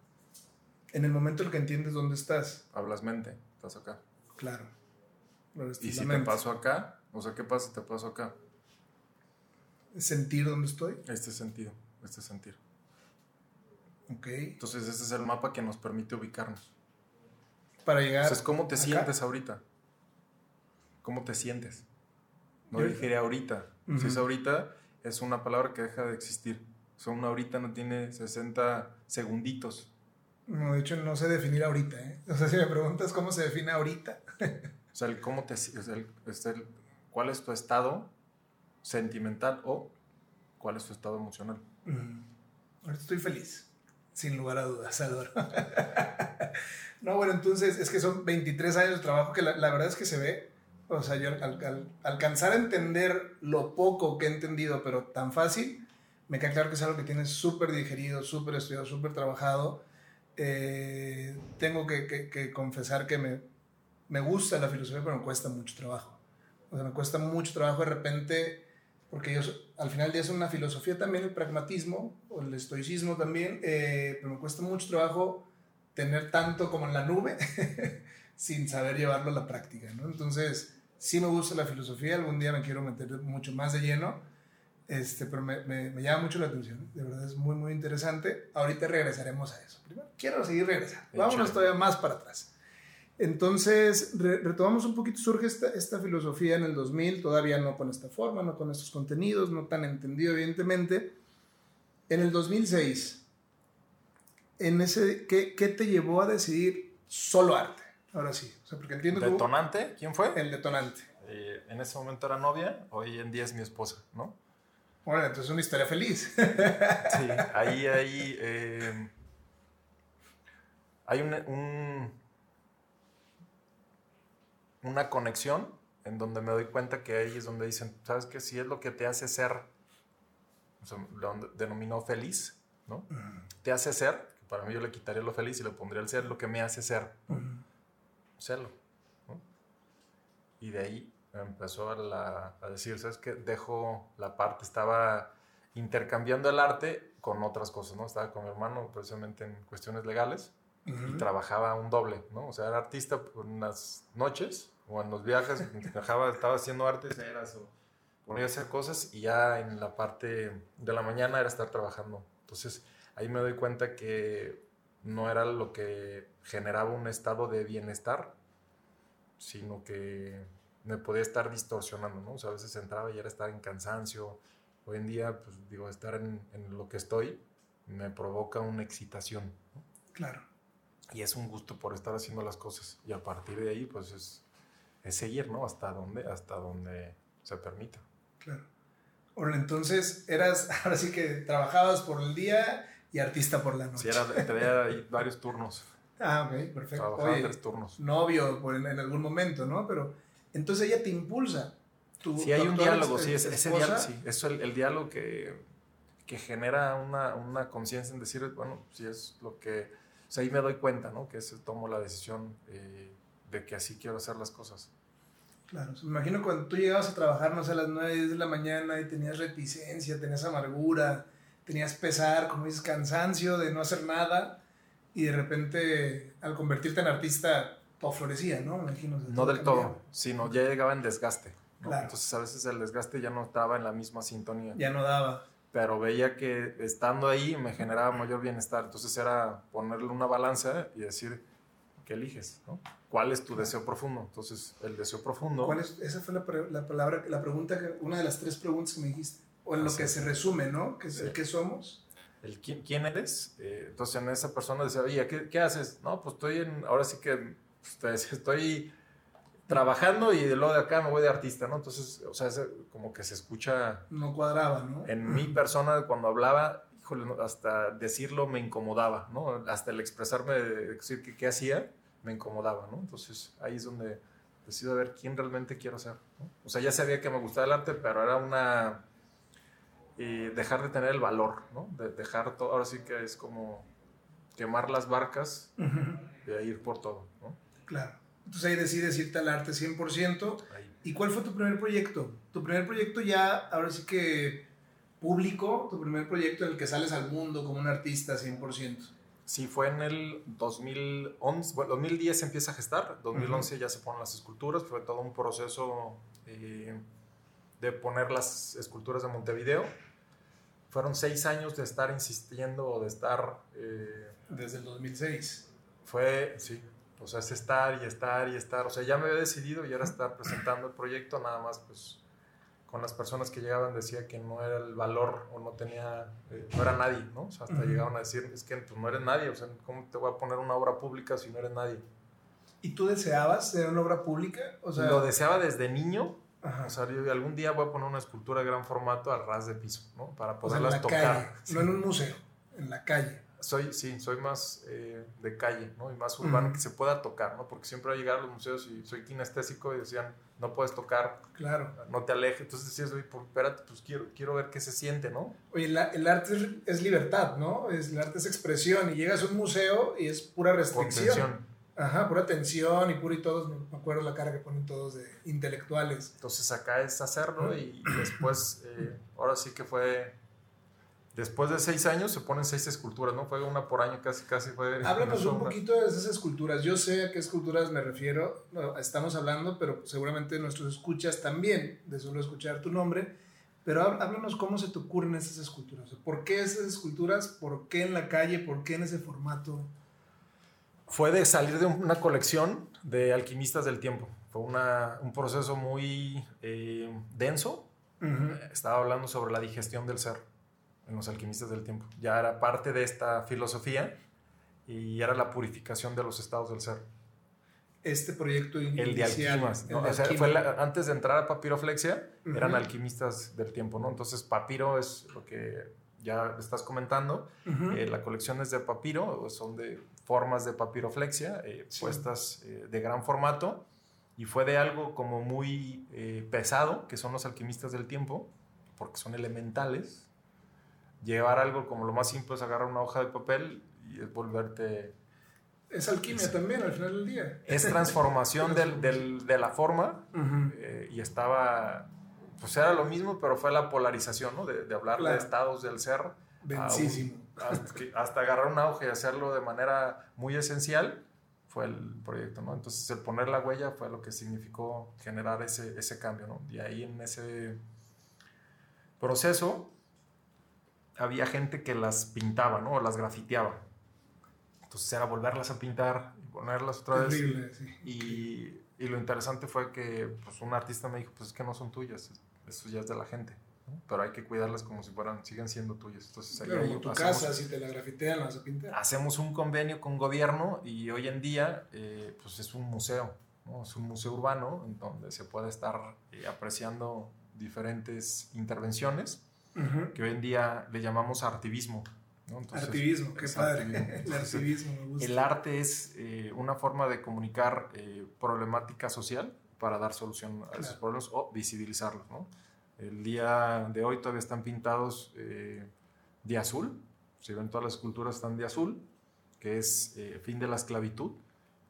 En el momento en que entiendes dónde estás. Hablas mente, estás acá. Claro. Y si te paso acá, o sea, ¿qué pasa si te paso acá? Sentir dónde estoy. Este sentido, este sentir. Ok. Entonces, ese es el mapa que nos permite ubicarnos. Para llegar. Entonces, ¿cómo te sientes ahorita? ¿Cómo te sientes? No dije ahorita. Si es ahorita, es una palabra que deja de existir. O sea, una ahorita no tiene 60 segunditos. No, de hecho, no sé definir ahorita. ¿eh? O sea, si me preguntas cómo se define ahorita. o sea, el cómo te, el, cuál es tu estado sentimental o cuál es tu estado emocional. Ahorita estoy feliz, sin lugar a dudas, Adoro. no, bueno, entonces es que son 23 años de trabajo que la, verdad es que se ve o sea, yo al, alcanzar a entender lo poco que he entendido, pero tan fácil, me queda claro que es algo que tienes súper digerido, súper estudiado, súper trabajado. Eh, tengo que, confesar que me, me gusta la filosofía, pero me cuesta mucho trabajo. O sea, me cuesta mucho trabajo de repente, porque yo al final ya es una filosofía también, el pragmatismo, o el estoicismo también, eh, pero me cuesta mucho trabajo tener tanto como en la nube sin saber llevarlo a la práctica, ¿no? Entonces, sí me gusta la filosofía, algún día me quiero meter mucho más de lleno, este, pero me, me, llama mucho la atención, de verdad es muy, muy interesante. Ahorita regresaremos a eso. Primero, quiero seguir regresando. Vámonos todavía más para atrás. Entonces, retomamos un poquito, surge esta, esta filosofía en el 2000, todavía no con esta forma, no con estos contenidos, no tan entendido evidentemente. En el 2006, en ese, ¿qué, ¿qué te llevó a decidir solo arte? Ahora sí. O sea, porque entiendo ¿Detonante? ¿Quién fue? El detonante. Eh, en ese momento era novia, hoy en día es mi esposa, ¿no? Bueno, entonces es una historia feliz. sí, ahí, ahí. Eh, hay un, una conexión en donde me doy cuenta que ahí es donde dicen, ¿sabes qué? Si es lo que te hace ser, o sea, lo denominó feliz, ¿no? Te hace ser, para mí yo le quitaría lo feliz y le pondría el ser, lo que me hace ser hacerlo. Y de ahí empezó a, decir, ¿sabes qué? Dejo la parte, estaba intercambiando el arte con otras cosas, ¿no? Estaba con mi hermano precisamente en cuestiones legales y trabajaba un doble, ¿no? O sea, era artista por unas noches o en los viajes, trabajaba, estaba haciendo arte, o ponía a hacer cosas y ya en la parte de la mañana era estar trabajando. Entonces ahí me doy cuenta que no era lo que generaba un estado de bienestar, sino que me podía estar distorsionando, ¿no? O sea, a veces entraba y era estar en cansancio. Hoy en día, pues digo, estar en, lo que estoy me provoca una excitación. Claro. Y es un gusto por estar haciendo las cosas. Y a partir de ahí, pues es, es seguir, ¿no? Hasta donde, hasta donde se permita. Claro. Bueno, entonces eras, ahora sí que trabajabas por el día y artista por la noche. Sí, era, tenía varios turnos. Ah, ok, perfecto. Trabajaba tres turnos. Novio en, en, algún momento, ¿no? Pero entonces ella te impulsa. Tu, sí, hay un diálogo, sí, ese, diálogo, sí, es el, diálogo que, que genera una, una conciencia en decir, bueno, si es lo que, o sea, ahí me doy cuenta, ¿no? Que ese, tomo la decisión eh, de que así quiero hacer las cosas. Claro, me imagino cuando tú llegabas a trabajar, no sé, a las 9, 10 de la mañana y tenías reticencia, tenías amargura, tenías pesar, como dices, cansancio de no hacer nada y de repente al convertirte en artista todo florecía, ¿no? imagino, no del todo, sino ya llegaba en desgaste. Entonces a veces el desgaste ya no estaba en la misma sintonía. Ya no daba. Pero veía que estando ahí me generaba mayor bienestar. Entonces era ponerle una balanza y decir, ¿qué eliges? ¿no? ¿Cuál es tu deseo profundo? Entonces el deseo profundo... ¿Cuál es? Esa fue la, la palabra, la pregunta, que, una de las tres preguntas que me dijiste o en lo que se resume, ¿no? ¿Qué, ¿qué somos? El quién, eres. Eh, entonces en esa persona decía, oye, ¿qué, ¿qué, haces? No, pues estoy en, ahora sí que pues, estoy trabajando y de lo de acá me voy de artista, ¿no? Entonces, o sea, como que se escucha... No cuadraba, ¿no? En mi persona cuando hablaba, híjole, hasta decirlo me incomodaba, ¿no? Hasta el expresarme, decir que qué hacía, me incomodaba, ¿no? Entonces ahí es donde decido ver quién realmente quiero ser. ¿no? O sea, ya sabía que me gustaba el arte, pero era una y dejar de tener el valor, ¿no? De dejar todo, ahora sí que es como quemar las barcas y ir por todo, ¿no? Claro. Entonces ahí decides irte al arte 100% y ¿Y cuál fue tu primer proyecto? Tu primer proyecto ya, ahora sí que público, tu primer proyecto en el que sales al mundo como un artista 100%. Sí, fue en el 2011, bueno, 2010 se empieza a gestar, 2011 ya se ponen las esculturas, fue todo un proceso eh, de poner las esculturas de Montevideo. Fueron seis años de estar insistiendo, de estar... Eh, Desde el 2006. Fue, sí, o sea, es estar y estar y estar, o sea, ya me había decidido y era estar presentando el proyecto, nada más pues con las personas que llegaban decía que no era el valor o no tenía, eh, no era nadie, ¿no? O sea, hasta llegaban a decir, es que pues, no eres nadie, o sea, ¿cómo te voy a poner una obra pública si no eres nadie? ¿Y tú deseabas ser una obra pública? O sea, lo deseaba desde niño. O sea, yo algún día voy a poner una escultura de gran formato al ras de piso, ¿no? Para poderlas o sea, en la tocar. Calle, No en un museo, en la calle. Soy, sí, soy más eh, de calle, ¿no? Y más urbano que se pueda tocar, ¿no? Porque siempre voy a llegar a los museos y soy kinestésico y decían, no puedes tocar, claro. no te alejes. Entonces decías, oye, pues, espérate, pues quiero, quiero ver qué se siente, ¿no? Oye, el arte es, libertad, ¿no? Es, el arte es expresión y llegas a un museo y es pura restricción. Ajá, pura tensión y puro y todos, me acuerdo la cara que ponen todos de intelectuales. Entonces acá es hacerlo y después, eh, ahora sí que fue Después de seis años se ponen seis esculturas, ¿no? Fue una por año, casi, casi fue. Háblanos un poquito de esas esculturas. Yo sé a qué esculturas me refiero, estamos hablando, pero seguramente nuestros escuchas también, de solo escuchar tu nombre. Pero háblanos cómo se te ocurren esas esculturas. ¿Por qué esas esculturas? ¿Por qué en la calle? ¿Por qué en ese formato? Fue de salir de una colección de alquimistas del tiempo. Fue una, un proceso muy eh, denso. Estaba hablando sobre la digestión del ser en los alquimistas del tiempo. Ya era parte de esta filosofía y era la purificación de los estados del ser. Este proyecto inicial. El de alquimas. O sea, fue antes de entrar a papiroflexia, eran alquimistas del tiempo, ¿no? Entonces, papiro es lo que ya estás comentando. Eh, la colección es de papiro, son de formas de papiroflexia, eh, puestas eh, de gran formato. Y fue de algo como muy pesado, que son los alquimistas del tiempo, porque son elementales, llevar algo como lo más simple es agarrar una hoja de papel y es volverte... Es alquimia también al final del día. Es transformación del, del, de la forma eh, y estaba, pues era lo mismo, pero fue la polarización, ¿no? De, de hablar de estados del ser. hasta, hasta, agarrar una hoja y hacerlo de manera muy esencial fue el proyecto, ¿no? Entonces el poner la huella fue lo que significó generar ese, ese cambio, ¿no? Y ahí en ese proceso había gente que las pintaba, ¿no? O las grafiteaba. Entonces era volverlas a pintar y ponerlas otra vez. Y, y, lo interesante fue que pues, un artista me dijo, pues es que no son tuyas, eso ya es de la gente. Pero hay que cuidarlas como si fueran, siguen siendo tuyas. Entonces, ahí, en tu casa, si te la grafitean, las vas a pintar. Hacemos un convenio con gobierno y hoy en día eh, pues es un museo, ¿no? es un museo urbano en donde se puede estar eh, apreciando diferentes intervenciones que hoy en día le llamamos artivismo. ¿no? artivismo, qué padre. el artivismo me gusta. El arte es eh, una forma de comunicar eh, problemática social para dar solución a esos problemas o visibilizarlos. ¿no? El día de hoy todavía están pintados eh, de azul, si ven todas las esculturas están de azul, que es fin de la esclavitud,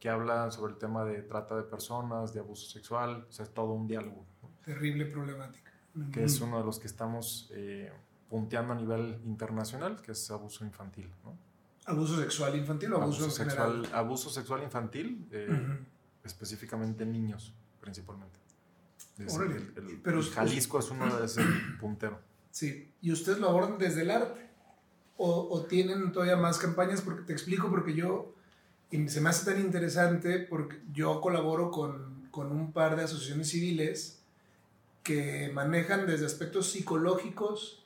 que habla sobre el tema de trata de personas, de abuso sexual, o sea, es todo un diálogo. Terrible problemática que es uno de los que estamos eh, punteando a nivel internacional, que es abuso infantil. ¿no? ¿Abuso sexual infantil o abuso, sexual? Abuso sexual infantil, eh, específicamente niños, principalmente. Pero Jalisco es uno de ese puntero. Sí, y ustedes lo abordan desde el arte. O, o, tienen todavía más campañas, porque te explico, porque yo, y se me hace tan interesante, porque yo colaboro con, con un par de asociaciones civiles que manejan desde aspectos psicológicos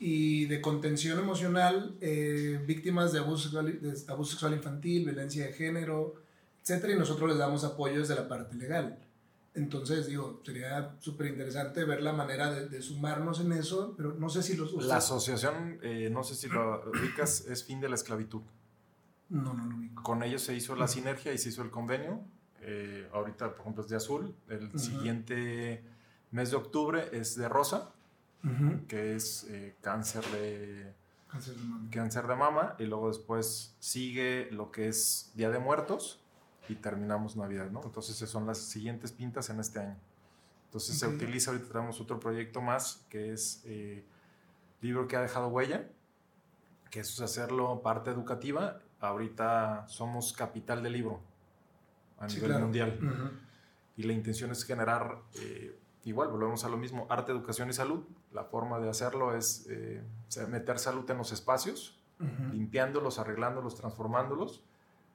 y de contención emocional eh, víctimas de abuso, sexual, de abuso sexual infantil, violencia de género, etc. Y nosotros les damos apoyo desde la parte legal. Entonces, digo, sería súper interesante ver la manera de, sumarnos en eso, pero no sé si los... La asociación, eh, no sé si lo ubicas, es fin de la esclavitud. No, no lo ubico. Con ellos se hizo la sinergia y se hizo el convenio. Eh, ahorita, por ejemplo, es de azul. El siguiente mes de octubre es de rosa, que es eh, cáncer de... Cáncer de, mama. Y luego después sigue lo que es Día de Muertos y terminamos Navidad, ¿no? Entonces son las siguientes pintas en este año. Entonces se utiliza, ahorita tenemos otro proyecto más que es eh, libro que ha dejado huella, que eso es hacerlo parte educativa. Ahorita somos capital del libro a nivel mundial. Y la intención es generar, eh, igual, volvemos a lo mismo, arte, educación y salud. La forma de hacerlo es eh, meter salud en los espacios, limpiándolos, arreglándolos, transformándolos,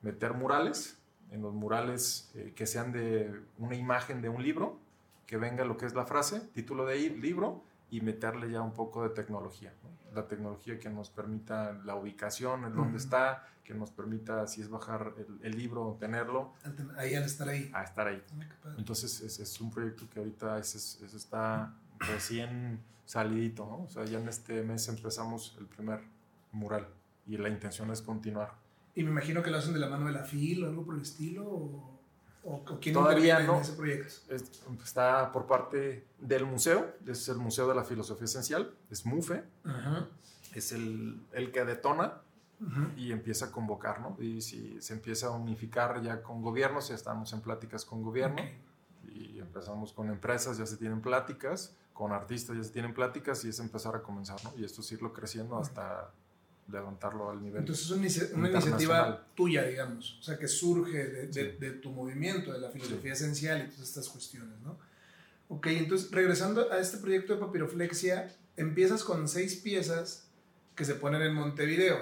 meter murales, en los murales eh, que sean de una imagen de un libro, que venga lo que es la frase, título de libro, y meterle ya un poco de tecnología. La tecnología que nos permita la ubicación, en dónde está, que nos permita, si es bajar el, libro, tenerlo. Ahí al estar ahí. A estar ahí. Ah, Entonces es, es, un proyecto que ahorita es, está recién salidito, ¿no? O sea, ya en este mes empezamos el primer mural y la intención es continuar. Y me imagino que lo hacen de la mano de la FIL o algo por el estilo. ¿O, o, quién Todavía no. en ese proyecto? está por parte del museo. Es el Museo de la Filosofía Esencial. Es MUFE. Es el, el, que detona y empieza a convocar, ¿no? Y si se empieza a unificar ya con gobiernos, ya estamos en pláticas con gobierno. Y empezamos con empresas, ya se tienen pláticas. Con artistas ya se tienen pláticas y es empezar a comenzar, ¿no? Y esto es irlo creciendo hasta levantarlo al nivel. Entonces es una, iniciativa tuya, digamos, o sea, que surge de, de, tu movimiento, de la filosofía esencial y todas estas cuestiones, ¿no? Ok, entonces regresando a este proyecto de papiroflexia, empiezas con seis piezas que se ponen en Montevideo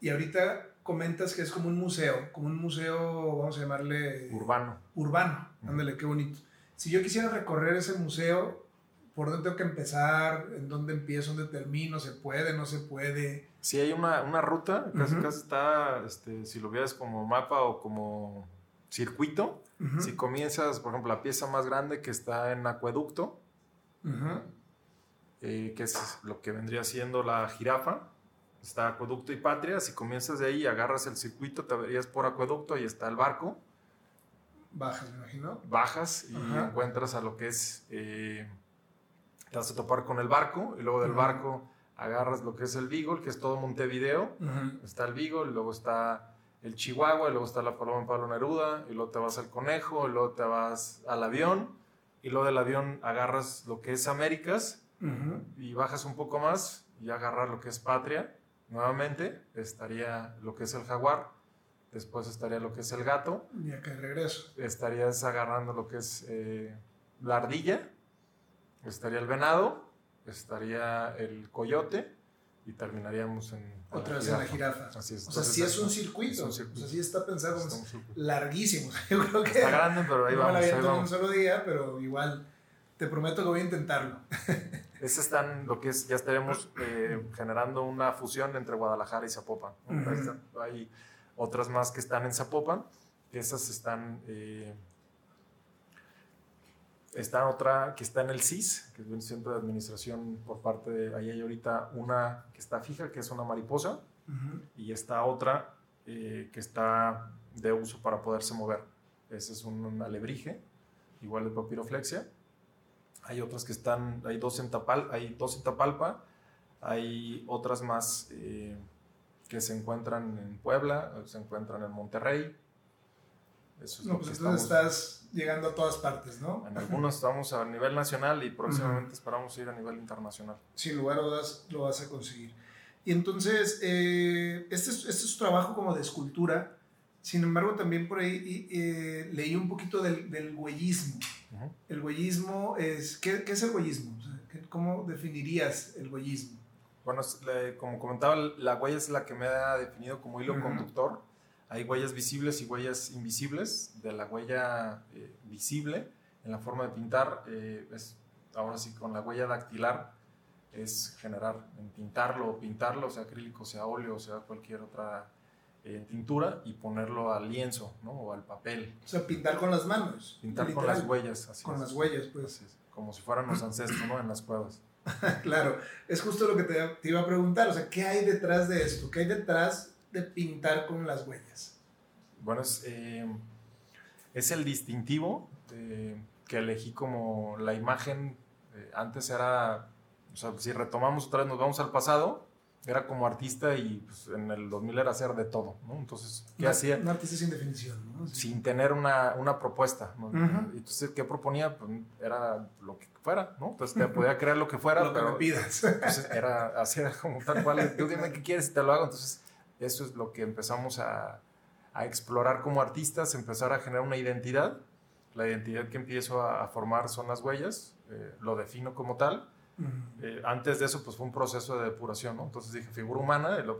y ahorita comentas que es como un museo, como un museo, vamos a llamarle... Urbano. Urbano, ándale, qué bonito. Si yo quisiera recorrer ese museo, ¿Por dónde tengo que empezar? ¿En dónde empiezo? ¿Dónde termino? ¿Se puede? ¿No se puede? Sí, hay una, una ruta, casi casi está, este, si lo vieras como mapa o como circuito, si comienzas, por ejemplo, la pieza más grande que está en acueducto, eh, que es lo que vendría siendo la jirafa, está acueducto y patria, si comienzas de ahí, agarras el circuito, te verías por acueducto, y está el barco. Bajas, me imagino. Bajas y encuentras a lo que es... Eh, te vas a topar con el barco y luego del barco agarras lo que es el Beagle, que es todo Montevideo. Está el Beagle, luego está el Chihuahua, y luego está la Paloma Pablo Neruda, y luego te vas al Conejo, y luego te vas al avión, y luego del avión agarras lo que es Américas y bajas un poco más y agarras lo que es Patria. Nuevamente estaría lo que es el jaguar, después estaría lo que es el gato. Y acá regreso. Estarías agarrando lo que es eh, la ardilla estaría el venado, estaría el coyote y terminaríamos en... Otra vez en la jirafa. Así es. O sea, sí es un circuito. O sea, sí está pensado, es larguísimo. Yo creo que... Está grande, pero ahí no vamos. No en un solo día, pero igual te prometo que voy a intentarlo. Ese están, lo que es, ya estaremos eh, generando una fusión entre Guadalajara y Zapopan. Hay otras más que están en Zapopan, esas están... Eh, Está otra que está en el CIS, que es el Centro de Administración por parte de, ahí hay ahorita una que está fija, que es una mariposa, y está otra eh, que está de uso para poderse mover. Ese es un, alebrije, igual de papiroflexia. Hay otras que están, hay dos en, Tapal, hay dos en Tapalpa, hay otras más eh, que se encuentran en Puebla, se encuentran en Monterrey, no, pues entonces estás llegando a todas partes, ¿no? En algunos estamos a nivel nacional y próximamente esperamos ir a nivel internacional. Sin lugar a dudas lo vas a conseguir. Y entonces, eh, este, es, este es su trabajo como de escultura. Sin embargo, también por ahí eh, leí un poquito del, del huellismo. El huellismo es... ¿qué, ¿qué, es el huellismo? ¿Cómo definirías el huellismo? Bueno, como comentaba, la huella es la que me ha definido como hilo conductor hay huellas visibles y huellas invisibles. De la huella eh, visible, en la forma de pintar, eh, es, ahora sí con la huella dactilar, es generar, en pintarlo o pintarlo, sea acrílico, sea óleo, sea cualquier otra eh, tintura, y ponerlo al lienzo ¿no? o al papel. O sea, pintar con las manos. Pintar con las huellas, así Con las huellas, pues. como si fueran los ancestros, ¿no? En las cuevas. claro, es justo lo que te, te, iba a preguntar, o sea, ¿qué hay detrás de esto? ¿Qué hay detrás de pintar con las huellas? Bueno, es, eh, es el distintivo que elegí como la imagen. Eh, antes era, o sea, si retomamos otra vez, nos vamos al pasado, era como artista y pues, en el 2000 era hacer de todo, ¿no? Entonces, ¿qué hacía? Un artista sin definición, ¿no? Sí. Sin tener una, una propuesta, ¿no? Entonces, ¿qué proponía? Pues era lo que fuera, ¿no? Entonces, te podía crear lo que fuera, Lo que pero me pidas. entonces era hacer como tal cual, tú dime qué quieres y te lo hago. Entonces, eso es lo que empezamos a, a explorar como artistas, empezar a generar una identidad. La identidad que empiezo a, a formar son las huellas, eh, lo defino como tal. Ujú. Eh, antes de eso, pues fue un proceso de depuración, ¿no? Entonces dije figura humana, y lo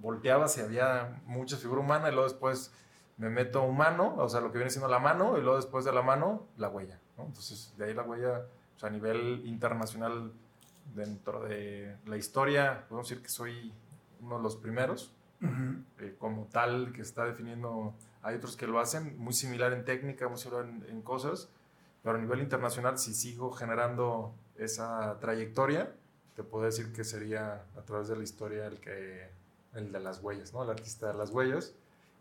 volteaba si había mucha figura humana, y luego después me meto humano, o sea, lo que viene siendo la mano, y luego después de la mano, la huella, ¿no? Entonces, de ahí la huella, pues, a nivel internacional, dentro de la historia, podemos decir que soy uno de los primeros, Ujú. eh, como tal, que está definiendo, hay otros que lo hacen, muy similar en técnica, muy similar en, en cosas, pero a nivel internacional, si sigo generando esa trayectoria, te puedo decir que sería a través de la historia el, que, el de las huellas, ¿no? El artista de las huellas,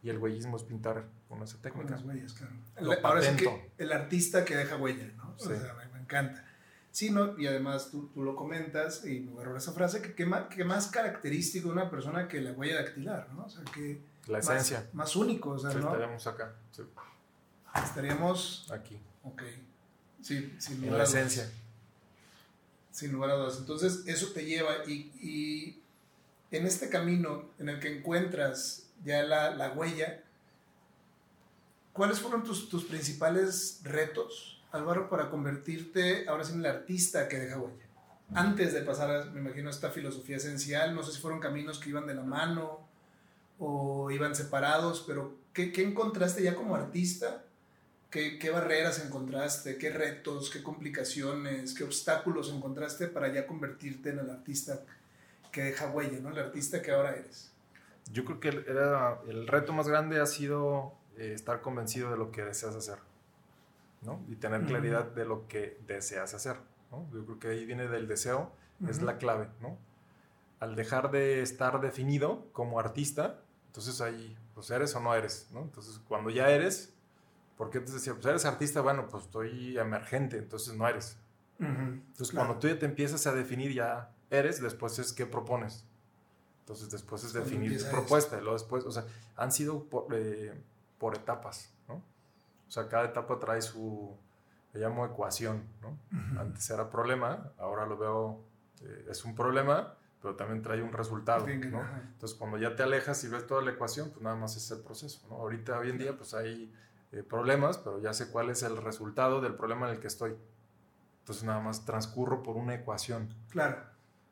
y el huellismo es pintar con esa Con técnica. las huellas, claro. Lo Ahora sí que el artista que deja huella, ¿no? Sí. O sea, me encanta. Sí, ¿no? Y además tú, tú lo comentas, y me agarró esa frase, que qué más, que más característico de una persona que la huella dactilar, ¿no? O sea, que La esencia. más único, o sea, Sí, ¿no? estaríamos acá, sí, Estaríamos, aquí, ok, sí, sin en lugar la a dudas. esencia. Sin lugar a dudas. Entonces, eso te lleva y, y en este camino en el que encuentras ya la, la huella, ¿cuáles fueron tus, tus principales retos, Álvaro, para convertirte ahora sí en el artista que deja huella? Antes de pasar, me imagino, a esta filosofía esencial, no sé si fueron caminos que iban de la mano o iban separados, pero ¿qué, qué encontraste ya como artista? ¿Qué, ¿Qué barreras encontraste? ¿Qué retos? ¿Qué complicaciones? ¿Qué obstáculos encontraste para ya convertirte en el artista que deja huella, ¿no? El artista que ahora eres. Yo creo que el, era, el reto más grande ha sido eh, estar convencido de lo que deseas hacer, ¿no? Y tener claridad de lo que deseas hacer, ¿no? Yo creo que ahí viene del deseo, es la clave, ¿no? Al dejar de estar definido como artista, entonces ahí, pues eres o no eres, ¿no? Entonces cuando ya eres, ¿por qué te decía? Pues eres artista, bueno, pues estoy emergente, entonces no eres. Entonces, claro. cuando tú ya te empiezas a definir, ya eres, después es qué propones. Entonces, después es definir tu propuesta. Y luego después, o sea, han sido por, eh, por etapas, ¿no? O sea, cada etapa trae su, le llamo ecuación, ¿no? Antes era problema, ahora lo veo, eh, es un problema, pero también trae un resultado, ¿no? Entonces, cuando ya te alejas y ves toda la ecuación, pues nada más es el proceso, ¿no? Ahorita, hoy en día, pues hay eh, problemas, pero ya sé cuál es el resultado del problema en el que estoy. Entonces, nada más transcurro por una ecuación. Claro.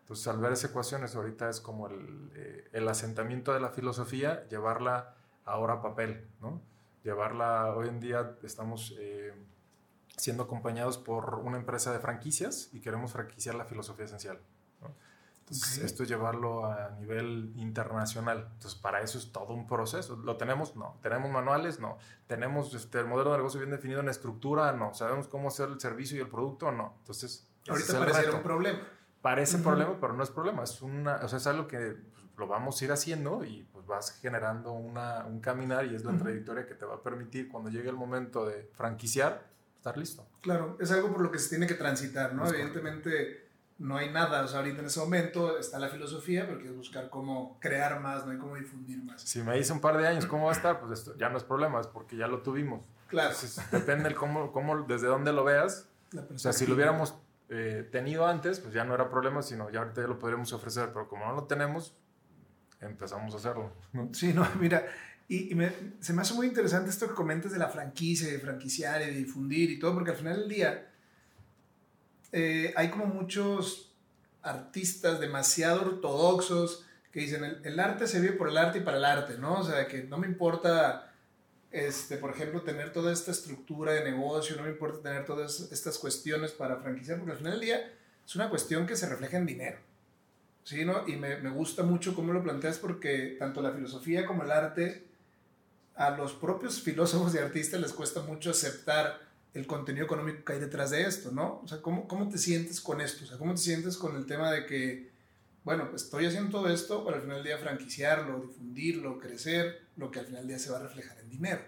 Entonces, al ver esa ecuación, eso ahorita es como el, eh, el asentamiento de la filosofía, llevarla ahora a papel, ¿no? Llevarla, hoy en día estamos eh, siendo acompañados por una empresa de franquicias y queremos franquiciar la filosofía esencial. ¿no? Entonces, Ok. esto es llevarlo a nivel internacional. Entonces, para eso es todo un proceso. ¿Lo tenemos? No. ¿Tenemos manuales? No. ¿Tenemos este, el modelo de negocio bien definido en estructura? No. ¿Sabemos cómo hacer el servicio y el producto? No. Entonces, Ahorita reto. un problema. Parece Ujú. problema, pero no es problema. Es, una, o sea, es algo que lo vamos a ir haciendo y pues vas generando una, un caminar y es la trayectoria que te va a permitir cuando llegue el momento de franquiciar, estar listo. Claro, es algo por lo que se tiene que transitar, ¿no? Es Evidentemente no hay nada, o sea, ahorita en ese momento está la filosofía, pero quieres buscar cómo crear más, no hay cómo difundir más. Si me dice un par de años cómo va a estar, pues esto ya no es problema, es porque ya lo tuvimos. Claro, Entonces, depende el cómo, cómo, desde dónde lo veas. O sea, si lo hubiéramos eh, tenido antes, pues ya no era problema, sino ya ahorita ya lo podríamos ofrecer. Pero como no lo tenemos, empezamos a hacerlo. ¿no? Sí, no, mira, y, se me hace muy interesante esto que comentas de la franquicia, de franquiciar y de difundir y todo, porque al final del día eh, hay como muchos artistas demasiado ortodoxos que dicen el, el arte se vive por el arte y para el arte, ¿no? O sea, que no me importa, este, por ejemplo, tener toda esta estructura de negocio, no me importa tener todas estas cuestiones para franquiciar, porque al final del día es una cuestión que se refleja en dinero. Sí, ¿no? Y me, me gusta mucho cómo lo planteas porque tanto la filosofía como el arte, a los propios filósofos y artistas les cuesta mucho aceptar el contenido económico que hay detrás de esto, ¿no? O sea, ¿cómo, cómo te sientes con esto? O sea, ¿cómo te sientes con el tema de que, bueno, pues estoy haciendo todo esto para al final del día franquiciarlo, difundirlo, crecer, lo que al final del día se va a reflejar en dinero?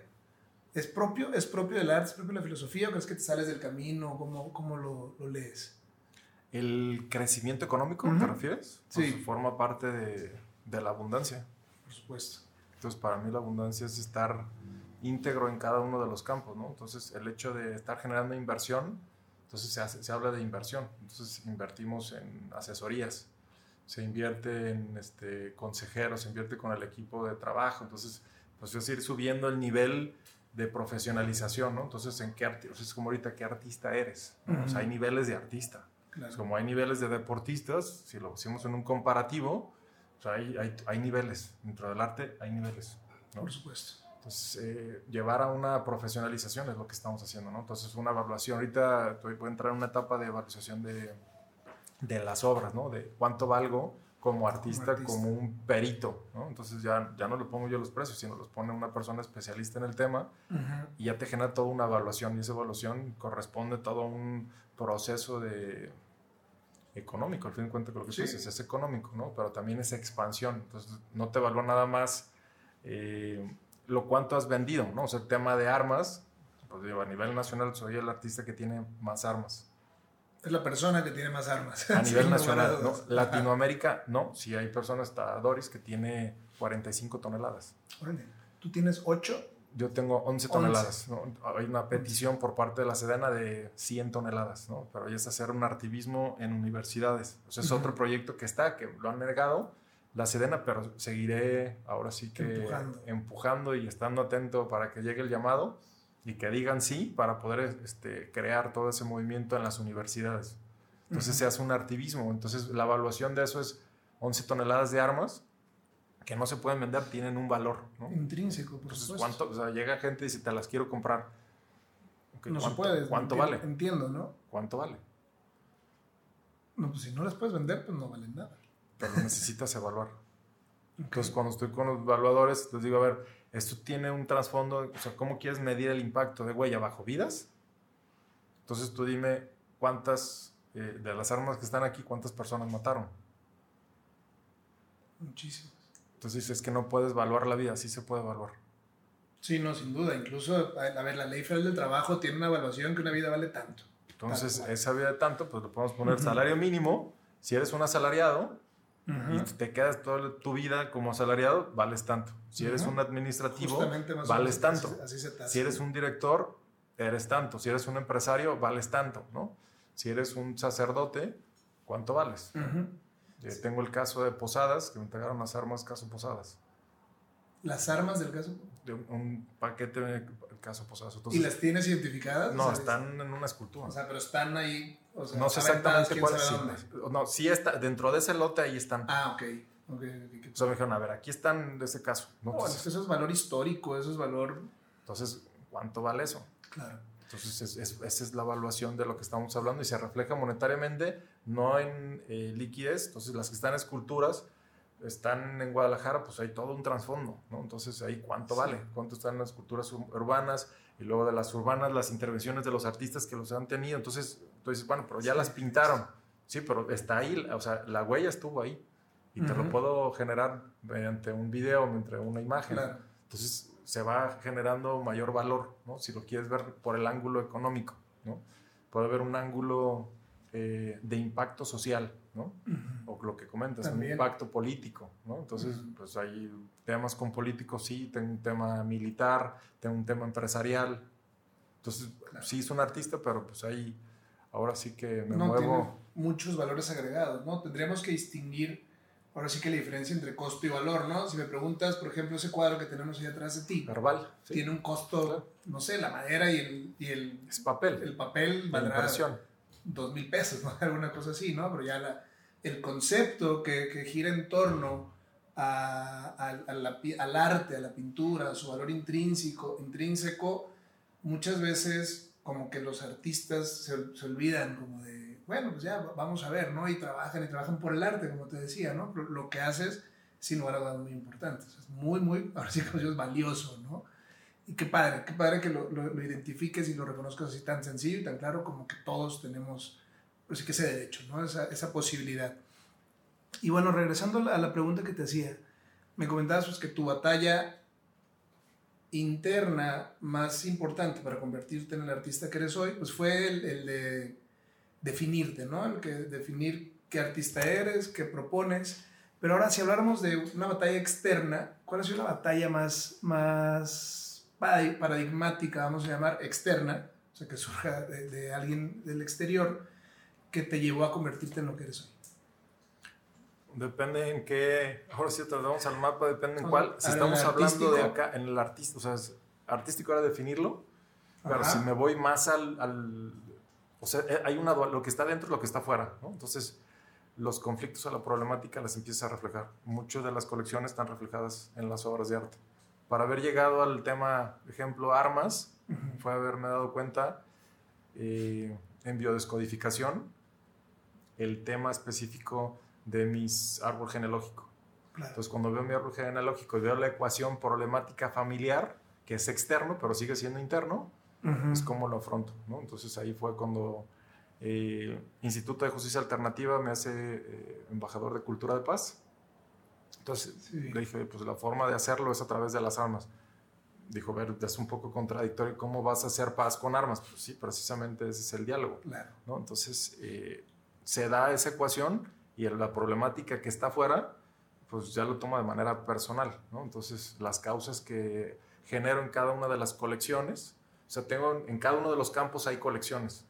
¿Es propio, es propio del arte, es propio de la filosofía o crees que te sales del camino? ¿Cómo, cómo lo, lo lees? El crecimiento económico, ¿te refieres? Sí. Pues forma parte de, de, la abundancia. Por supuesto. Entonces, para mí la abundancia es estar íntegro en cada uno de los campos, ¿no? Entonces, el hecho de estar generando inversión, entonces se, se habla de inversión. Entonces, invertimos en asesorías, se invierte en este, consejeros, se invierte con el equipo de trabajo. Entonces, pues es ir subiendo el nivel de profesionalización, ¿no? Entonces, ¿en qué artista? Es como ahorita, ¿qué artista eres? O sea, hay niveles de artista. Como hay niveles de deportistas, si lo hacemos en un comparativo, o sea, hay, hay, hay, niveles. Dentro del arte hay niveles. ¿no? Por supuesto. Entonces, eh, llevar a una profesionalización es lo que estamos haciendo, ¿no? Entonces, una evaluación. Ahorita voy a entrar en una etapa de evaluación de, de las obras, ¿no? De cuánto valgo como artista, como, un perito, ¿no? Entonces ya, ya no le pongo yo los precios, sino los pone una persona especialista en el tema y ya te genera toda una evaluación y esa evaluación corresponde a todo un proceso de económico, al fin de cuentas lo que tú dices es económico, ¿no? Pero también es expansión, entonces no te evalúa nada más eh, lo cuánto has vendido, ¿no? O sea, el tema de armas, pues digo, a nivel nacional soy el artista que tiene más armas. Es la persona que tiene más armas. A nivel nacional, ¿no? Latinoamérica, no. Si hay personas, está Doris, que tiene 45 toneladas. ¿Tú tienes 8? Yo tengo 11 toneladas. Hay una petición por parte de la Sedena de 100 toneladas, ¿no? Pero ya es hacer un artivismo en universidades. O sea, es otro proyecto que está, que lo han negado la Sedena, pero seguiré ahora sí que empujando. empujando y estando atento para que llegue el llamado y que digan sí para poder este, crear todo ese movimiento en las universidades. Entonces se hace un activismo. Entonces la evaluación de eso es 11 toneladas de armas que no se pueden vender, tienen un valor. ¿no? Intrínseco, por Entonces, ¿cuánto, o sea, llega gente y dice, te las quiero comprar. no se puede. ¿Cuánto vale? Entiendo, ¿no? ¿Cuánto vale? No, pues si no las puedes vender, pues no valen nada. Pero necesitas evaluar. Entonces, cuando estoy con los evaluadores, les digo, a ver, esto tiene un trasfondo, o sea, ¿cómo quieres medir el impacto de huella bajo vidas? Entonces tú dime cuántas eh, de las armas que están aquí, cuántas personas mataron. Muchísimas. Entonces es que no puedes evaluar la vida, sí se puede evaluar. Sí, no, sin duda. Incluso, a ver, la ley federal del trabajo tiene una evaluación que una vida vale tanto. Entonces, esa vida de tanto, pues le podemos poner salario mínimo. Si eres un asalariado, y te quedas toda tu vida como asalariado, vales tanto. Si eres un administrativo, vales tanto. si eres un director, eres tanto. Si eres un empresario, vales tanto, ¿no? Si eres un sacerdote, ¿cuánto vales? Eh, tengo el caso de Posadas, que me entregaron las armas caso Posadas. ¿Las armas del caso? De un, paquete del caso Posadas. ¿Y las tienes identificadas? No, están en una escultura. O sea, pero están ahí no sé exactamente cuál es. No, sí está, dentro de ese lote ahí están. Ah, ok. okay, okay. O me dijeron, a ver, aquí están de ese caso. No, eso es valor histórico, eso es valor... Entonces, ¿cuánto vale eso? Claro. Entonces, esa es la evaluación de lo que estamos hablando y se refleja monetariamente, no en eh, liquidez. Entonces, las que están esculturas están en Guadalajara, pues hay todo un trasfondo, ¿no? Entonces, ahí cuánto vale, cuánto están las esculturas urbanas y luego de las urbanas, las intervenciones de los artistas que los han tenido. Entonces, tú dices, bueno, pero ya las pintaron. Sí, pero está ahí, o sea, la huella estuvo ahí. Y te lo puedo generar mediante un video, mediante una imagen. Entonces se va generando mayor valor, ¿no? Si lo quieres ver por el ángulo económico, ¿no? Puede haber un ángulo eh, de impacto social, ¿no? O lo que comentas, un impacto político, ¿no? Entonces, pues hay temas con políticos, sí, tengo un tema militar, tengo un tema empresarial. Entonces, sí es un artista, pero pues hay ahora sí que me muevo. Tiene muchos valores agregados, ¿no? Tendríamos que distinguir, ahora sí que la diferencia entre costo y valor, ¿no? Si me preguntas, por ejemplo, ese cuadro que tenemos ahí atrás de ti. Verbal. Tiene un costo, no sé, la madera y el. Y el es papel. El papel valdrá. impresión. Dos mil pesos, ¿no? Alguna cosa así, ¿no? Pero ya el concepto que, que gira en torno a, a, la, al arte, a la pintura, a su valor intrínseco, intrínseco, muchas veces como que los artistas se, se, olvidan como de, bueno, pues ya vamos a ver, ¿no? Y trabajan y trabajan por el arte, como te decía, ¿no? Lo que haces, sin lugar a dudas, muy importante. es muy, muy, ahora sí que es valioso, ¿no? Y qué padre, qué padre que lo, lo, identifiques y lo reconozcas así tan sencillo y tan claro como que todos tenemos, pues que ese derecho, ¿no? Esa, esa posibilidad. Y bueno, regresando a la pregunta que te hacía, me comentabas pues, que tu batalla interna más importante para convertirte en el artista que eres hoy, pues fue el, de definirte, ¿no? El que definir qué artista eres, qué propones. Pero ahora, si habláramos de una batalla externa, ¿cuál ha sido la batalla más, más paradigmática, vamos a llamar, externa? O sea, que surja de, de alguien del exterior que te llevó a convertirte en lo que eres hoy. Depende en qué, ahora sí vamos al mapa, depende en cuál. Si estamos hablando de acá, en el artista, o sea, artístico era definirlo, pero si me voy más al, al, o sea, eh, hay una, lo que está dentro y lo que está afuera, ¿no? Entonces, los conflictos o la problemática las empieza a reflejar. Muchas de las colecciones están reflejadas en las obras de arte. Para haber llegado al tema, ejemplo, armas, fue haberme dado cuenta eh, en biodescodificación, el tema específico de mis árbol genealógico. Entonces, cuando veo mi árbol genealógico y veo la ecuación problemática familiar, que es externo, pero sigue siendo interno, es como lo afronto. ¿no? Entonces, ahí fue cuando el eh, Instituto de Justicia Alternativa me hace eh, embajador de Cultura de Paz. Entonces, le dije, pues la forma de hacerlo es a través de las armas. Dijo, ver, es un poco contradictorio, ¿cómo vas a hacer paz con armas? Pues sí, precisamente ese es el diálogo. Claro. ¿no? Entonces, eh, se da esa ecuación y la problemática que está afuera, pues ya lo toma de manera personal, ¿no? Entonces, las causas que genero en cada una de las colecciones, o sea, tengo en cada uno de los campos hay colecciones.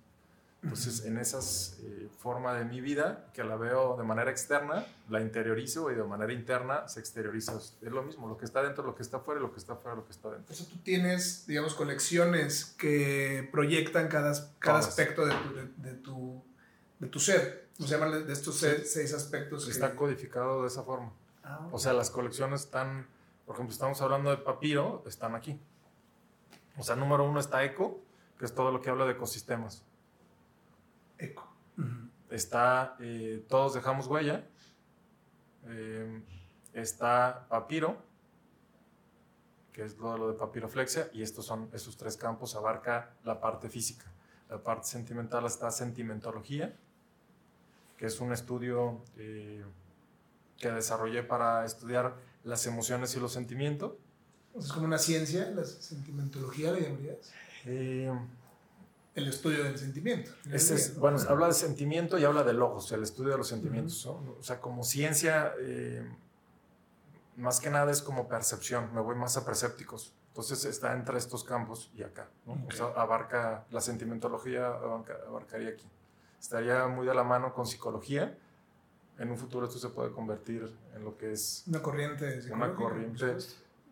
Entonces, en esa eh, forma de mi vida, que la veo de manera externa, la interiorizo y de manera interna se exterioriza. Es lo mismo, lo que está dentro, lo que está fuera y lo que está fuera, lo que está dentro. Eso tú tienes, digamos, colecciones que proyectan cada, cada aspecto de de tu, de tu ser. ¿Cómo se llaman de estos seis, aspectos? Está codificado de esa forma. Ah, o sea, las colecciones están, por ejemplo, estamos hablando de papiro, están aquí. O sea, número uno está eco, que es todo lo que habla de ecosistemas. Eco. Está eh, todos dejamos huella. Eh, está papiro, que es lo, lo de papiroflexia, y estos son esos tres campos abarca la parte física. La parte sentimental está sentimentología, que es un estudio eh, que desarrollé para estudiar las emociones y los sentimientos. ¿Es como una ciencia, la sentimentología, la llamarías? Eh, el estudio del sentimiento. Es, bueno, habla de sentimiento y habla de logos, el estudio de los sentimientos. O sea, como ciencia, eh, más que nada es como percepción, me voy más a percépticos. Entonces está entre estos campos y acá. O sea, abarca la sentimentología, abarcaría aquí estaría muy de la mano con psicología. En un futuro esto se puede convertir en lo que es... Una corriente. Una corriente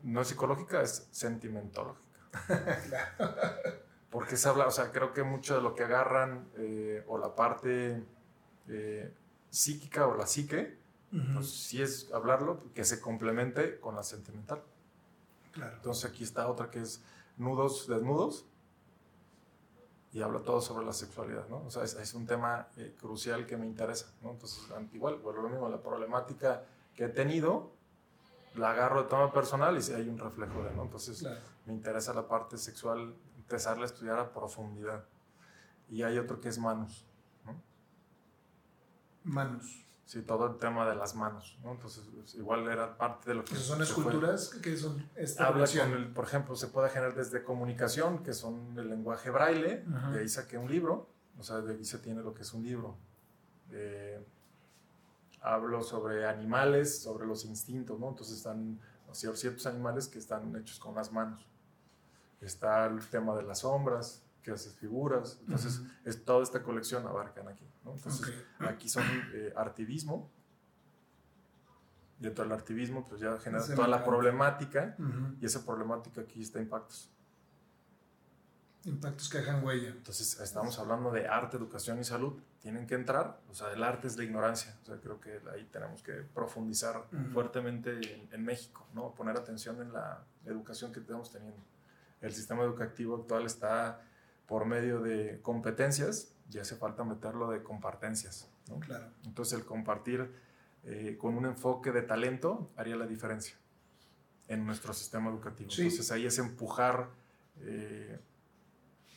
no psicológica, es sentimentológica. Porque se habla, o sea, creo que mucho de lo que agarran, eh, o la parte eh, psíquica o la psique, pues sí es hablarlo, que se complemente con la sentimental. Claro. Entonces aquí está otra que es nudos desnudos, y habla todo sobre la sexualidad, ¿no? O sea, es, un tema eh, crucial que me interesa, ¿no? Entonces, igual, bueno, lo mismo, la problemática que he tenido, la agarro de tema personal y si hay un reflejo de, ¿no? Entonces, me interesa la parte sexual, empezarla a estudiar a profundidad. Y hay otro que es manos, ¿no? Manos. Sí, todo el tema de las manos, ¿no? Entonces, pues, igual era parte de lo que... ¿Son esculturas? que son esta Habla con el, por ejemplo, se puede generar desde comunicación, que son el lenguaje braille, de ahí saqué un libro, o sea, de ahí se tiene lo que es un libro. Eh, hablo sobre animales, sobre los instintos, ¿no? Entonces están ciertos animales que están hechos con las manos. Está el tema de las sombras, que haces figuras. Entonces, es, toda esta colección abarcan aquí. Entonces, aquí son eh, artivismo. Dentro del artivismo, pues ya genera toda la problemática y esa problemática aquí está impactos. Impactos que dejan huella. Entonces, estamos hablando de arte, educación y salud. Tienen que entrar, o sea, el arte es la ignorancia. O sea, creo que ahí tenemos que profundizar fuertemente en, México, ¿no? Poner atención en la educación que estamos teniendo. El sistema educativo actual está por medio de competencias, ya hace falta meterlo de compartencias. Claro. Entonces el compartir eh, con un enfoque de talento haría la diferencia en nuestro sistema educativo. Entonces ahí es empujar eh,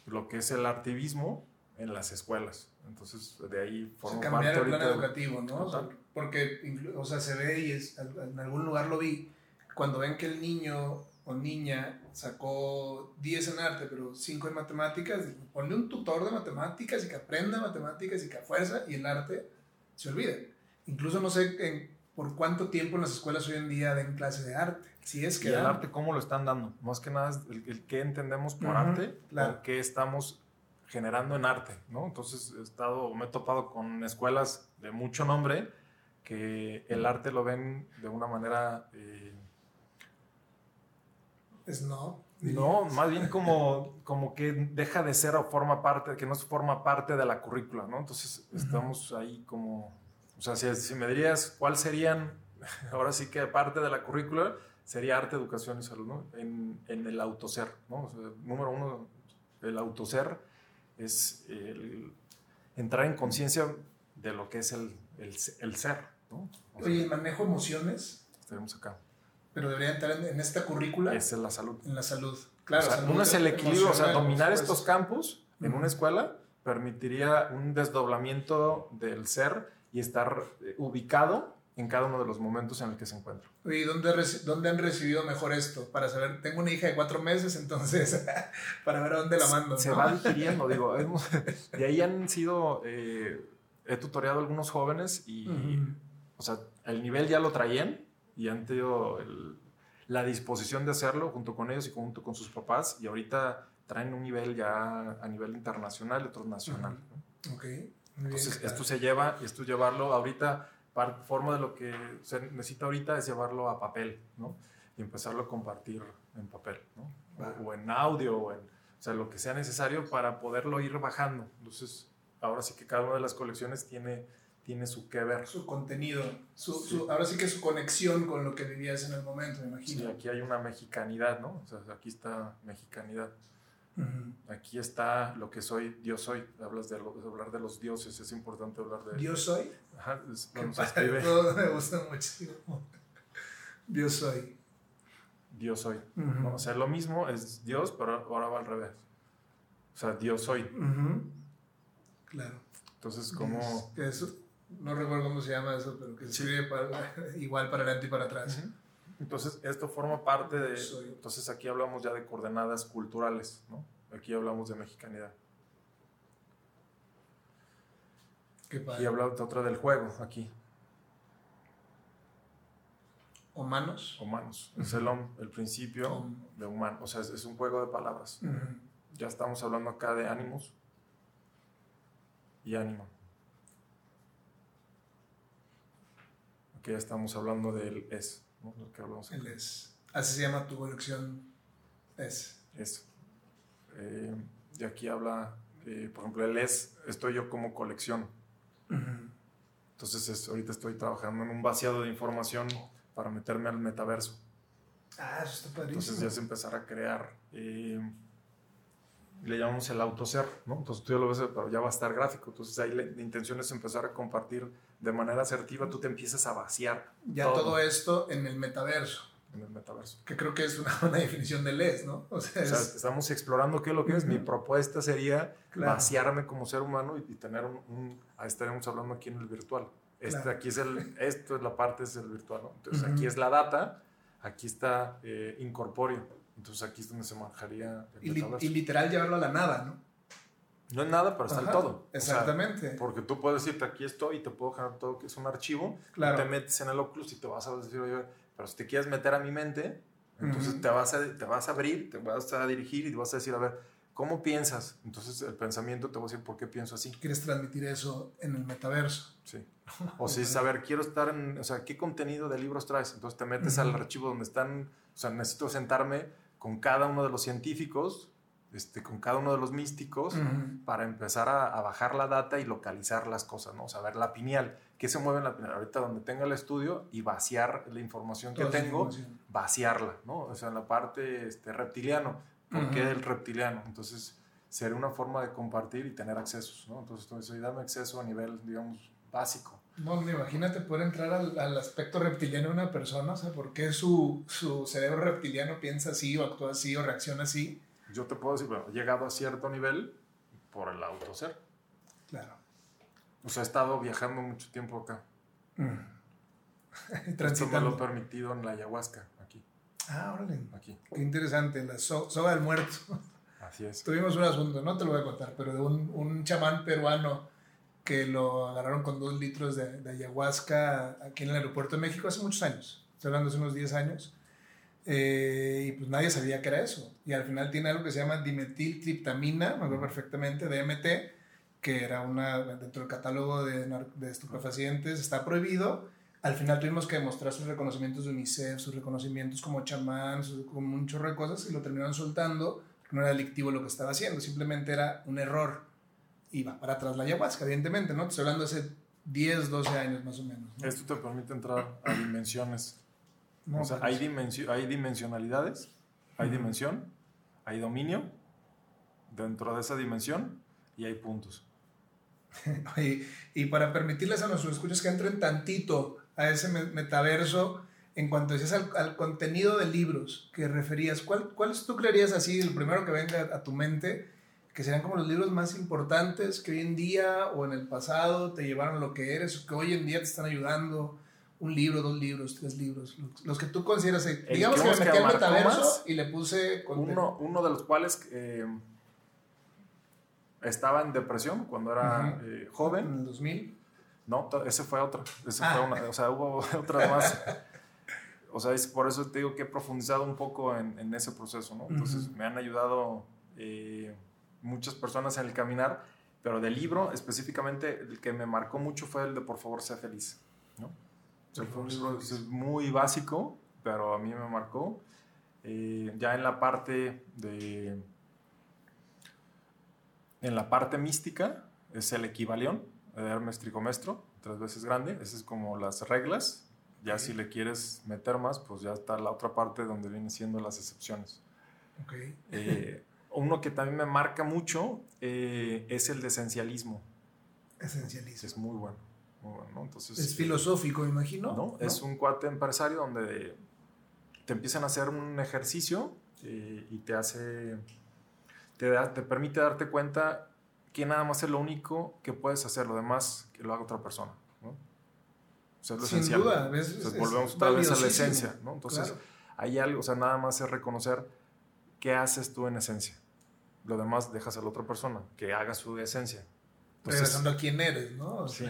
lo que es el activismo en las escuelas. Entonces de ahí forma cambiar el plan educativo, ¿no? porque, o sea, se ve y es, en algún lugar lo vi, cuando ven que el niño o niña sacó 10 en arte, pero 5 en matemáticas, ponle un tutor de matemáticas y que aprenda matemáticas y que a fuerza y el arte se olvide. Incluso no sé por cuánto tiempo en las escuelas hoy en día den clase de arte. Si es que ¿Y el arte cómo lo están dando? Más que nada el, el qué entendemos por arte o qué estamos generando en arte, ¿no? Entonces he estado, me he topado con escuelas de mucho nombre que el arte lo ven de una manera... Eh, es no. No, más bien como, como que deja de ser o forma parte, que no forma parte de la currícula, ¿no? Entonces estamos ahí como, o sea, si, me dirías cuál serían, ahora sí que parte de la currícula, sería arte, educación y salud, ¿no? En, en el autoser, ¿no? O sea, número uno, el autoser es el entrar en conciencia de lo que es el, el, el ser, ¿no? Oye, ¿el manejo emociones? Estaremos acá pero debería entrar en, esta currícula. Es en la salud. En la salud. Claro. uno es el equilibrio, o sea, dominar estos campos en una escuela permitiría un desdoblamiento del ser y estar eh, ubicado en cada uno de los momentos en el que se encuentra. ¿Y dónde, dónde han recibido mejor esto? Para saber, tengo una hija de cuatro meses, entonces, para ver a dónde la mando. Se va adquiriendo, digo. de ahí han sido, eh, he tutoriado a algunos jóvenes y, o sea, el nivel ya lo traían, y han tenido la disposición de hacerlo junto con ellos y junto con sus papás y ahorita traen un nivel ya a nivel internacional y otro nacional. Ok. Entonces, esto se lleva, esto llevarlo ahorita, forma de lo que se necesita ahorita es llevarlo a papel, ¿no? Y empezarlo a compartir en papel, ¿no? O, en audio, o en, o sea, lo que sea necesario para poderlo ir bajando. Entonces, ahora sí que cada una de las colecciones tiene tiene su que ver. Su contenido, su, ahora sí que su conexión con lo que vivías en el momento, me imagino. Sí, aquí hay una mexicanidad, ¿no? O sea, aquí está mexicanidad. Aquí está lo que soy, Dios soy. Hablas de, hablar de los dioses, es importante hablar de... ¿Dios soy? Ajá, es, Todo me gusta muchísimo. Dios soy. Dios soy. O sea, lo mismo es Dios, pero ahora va al revés. O sea, Dios soy. Claro. Entonces, ¿cómo...? Eso, no recuerdo cómo se llama eso, pero que sirve para, igual para adelante y para atrás. Entonces, esto forma parte de... Entonces, aquí hablamos ya de coordenadas culturales, ¿no? Aquí hablamos de mexicanidad. Qué padre. Y habla otra del juego, aquí. ¿Humanos? Humanos. Es el, el principio de humano. O sea, es, un juego de palabras. Ya estamos hablando acá de ánimos y ánimo. Ya estamos hablando del es, ¿no? que hablamos El es. Así se llama tu colección es. Es. Eh, y aquí habla, eh, por ejemplo, el es, estoy yo como colección. Entonces ahorita estoy trabajando en un vaciado de información para meterme al metaverso. Ah, eso está padrísimo. Entonces ya es empezar a crear. Eh, le llamamos el autoser, ¿no? Entonces tú ya lo ves, pero ya va a estar gráfico. Entonces ahí la, intención es empezar a compartir de manera asertiva, tú te empiezas a vaciar. Ya todo, esto en el metaverso. En el metaverso. Que creo que es una buena definición de LES, ¿no? O sea, estamos explorando qué es lo que es. Mi propuesta sería vaciarme como ser humano y, tener un, Ahí estaremos hablando aquí en el virtual. Este, aquí es el, esto es la parte, es el virtual, ¿no? Entonces aquí es la data, aquí está eh, incorpóreo entonces aquí es donde se manejaría. Y, y, literal llevarlo a la nada, ¿no? No es nada, pero está el todo. Exactamente. porque tú puedes decirte aquí estoy y te puedo generar todo que es un archivo. Claro. te metes en el Oculus y te vas a decir, oye, pero si te quieres meter a mi mente, entonces te, vas a, te vas a abrir, te vas a dirigir y te vas a decir, a ver, ¿cómo piensas? Entonces el pensamiento te va a decir por qué pienso así. Quieres transmitir eso en el metaverso. Sí. O si saber, quiero estar en, o sea, ¿qué contenido de libros traes? Entonces te metes al archivo donde están, o sea, necesito sentarme con cada uno de los científicos, este, con cada uno de los místicos, para empezar a, bajar la data y localizar las cosas, ¿no? Saber la pineal, qué se mueve en la pineal. Ahorita donde tenga el estudio y vaciar la información que tengo, vaciarla, ¿no? O sea, en la parte este, reptiliano. ¿Por qué el reptiliano? Entonces, sería una forma de compartir y tener accesos, ¿no? Entonces, entonces dame acceso a nivel, digamos, básico. No, imagínate poder entrar al, aspecto reptiliano de una persona, o sea, ¿por qué su, cerebro reptiliano piensa así o actúa así o reacciona así? Yo te puedo decir, bueno, he llegado a cierto nivel por el autoser. Claro. O sea, he estado viajando mucho tiempo acá. Mm. Esto me lo he permitido en la ayahuasca, aquí. Ah, órale. Aquí. Qué interesante, la soga del muerto. Así es. Tuvimos un asunto, no te lo voy a contar, pero de un, un chamán peruano que lo agarraron con dos litros de, de, ayahuasca aquí en el aeropuerto de México hace muchos años. Estoy hablando hace unos 10 años. Eh, y pues nadie sabía que era eso. Y al final tiene algo que se llama dimetiltriptamina, me acuerdo perfectamente, DMT, que era una, dentro del catálogo de, de estupefacientes, está prohibido. Al final tuvimos que demostrar sus reconocimientos de UNICEF, sus reconocimientos como chamán, como un chorro de cosas, y lo terminaron soltando. No era delictivo lo que estaba haciendo, simplemente era un error. Iba para atrás la ayahuasca, evidentemente, ¿no? estoy hablando de hace 10, 12 años más o menos. Esto te permite entrar a dimensiones o sea, hay, hay dimensionalidades, hay dimensión, hay dominio dentro de esa dimensión y hay puntos. y, y, para permitirles a nuestros escuchas que entren tantito a ese metaverso, en cuanto decías al, al, contenido de libros que referías, ¿cuál, ¿cuáles tú creerías así, el primero que venga a tu mente, que serían como los libros más importantes que hoy en día o en el pasado te llevaron a lo que eres, o que hoy en día te están ayudando? un libro, dos libros, tres libros, los, que tú consideras. Eh, digamos que me metí al metaverso y le puse. Uno, uno, de los cuales eh, estaba en depresión cuando era eh, joven. ¿En el 2000? No, ese fue otro. Ese fue una, o sea, hubo otras más. o sea, es por eso te digo que he profundizado un poco en, en ese proceso, ¿no? Entonces, me han ayudado muchas personas en el caminar, pero del libro específicamente, el que me marcó mucho fue el de Por favor, sea feliz, ¿no? fue un libro muy básico, pero a mí me marcó. Eh, ya en la parte de... En la parte mística es el equivalión de Hermes Tricomestro, tres veces grande. Esas es como las reglas. Ya si le quieres meter más, pues ya está la otra parte donde vienen siendo las excepciones. Okay. Eh, uno que también me marca mucho eh, es el de esencialismo. Esencialismo. Es muy bueno es eh, filosófico, imagino. ¿no? Es un cuate empresario donde te empiezan a hacer un ejercicio eh, y te hace, te, da, te permite darte cuenta que nada más es lo único que puedes hacer, lo demás que lo haga otra persona. ¿no? O sea, es lo Sin esencial. duda, volvemos otra vez a la esencia. ¿no? Entonces, hay algo, o sea, nada más es reconocer qué haces tú en esencia. Lo demás dejas a la otra persona, que haga su esencia. Regresando a quién eres, ¿no? sí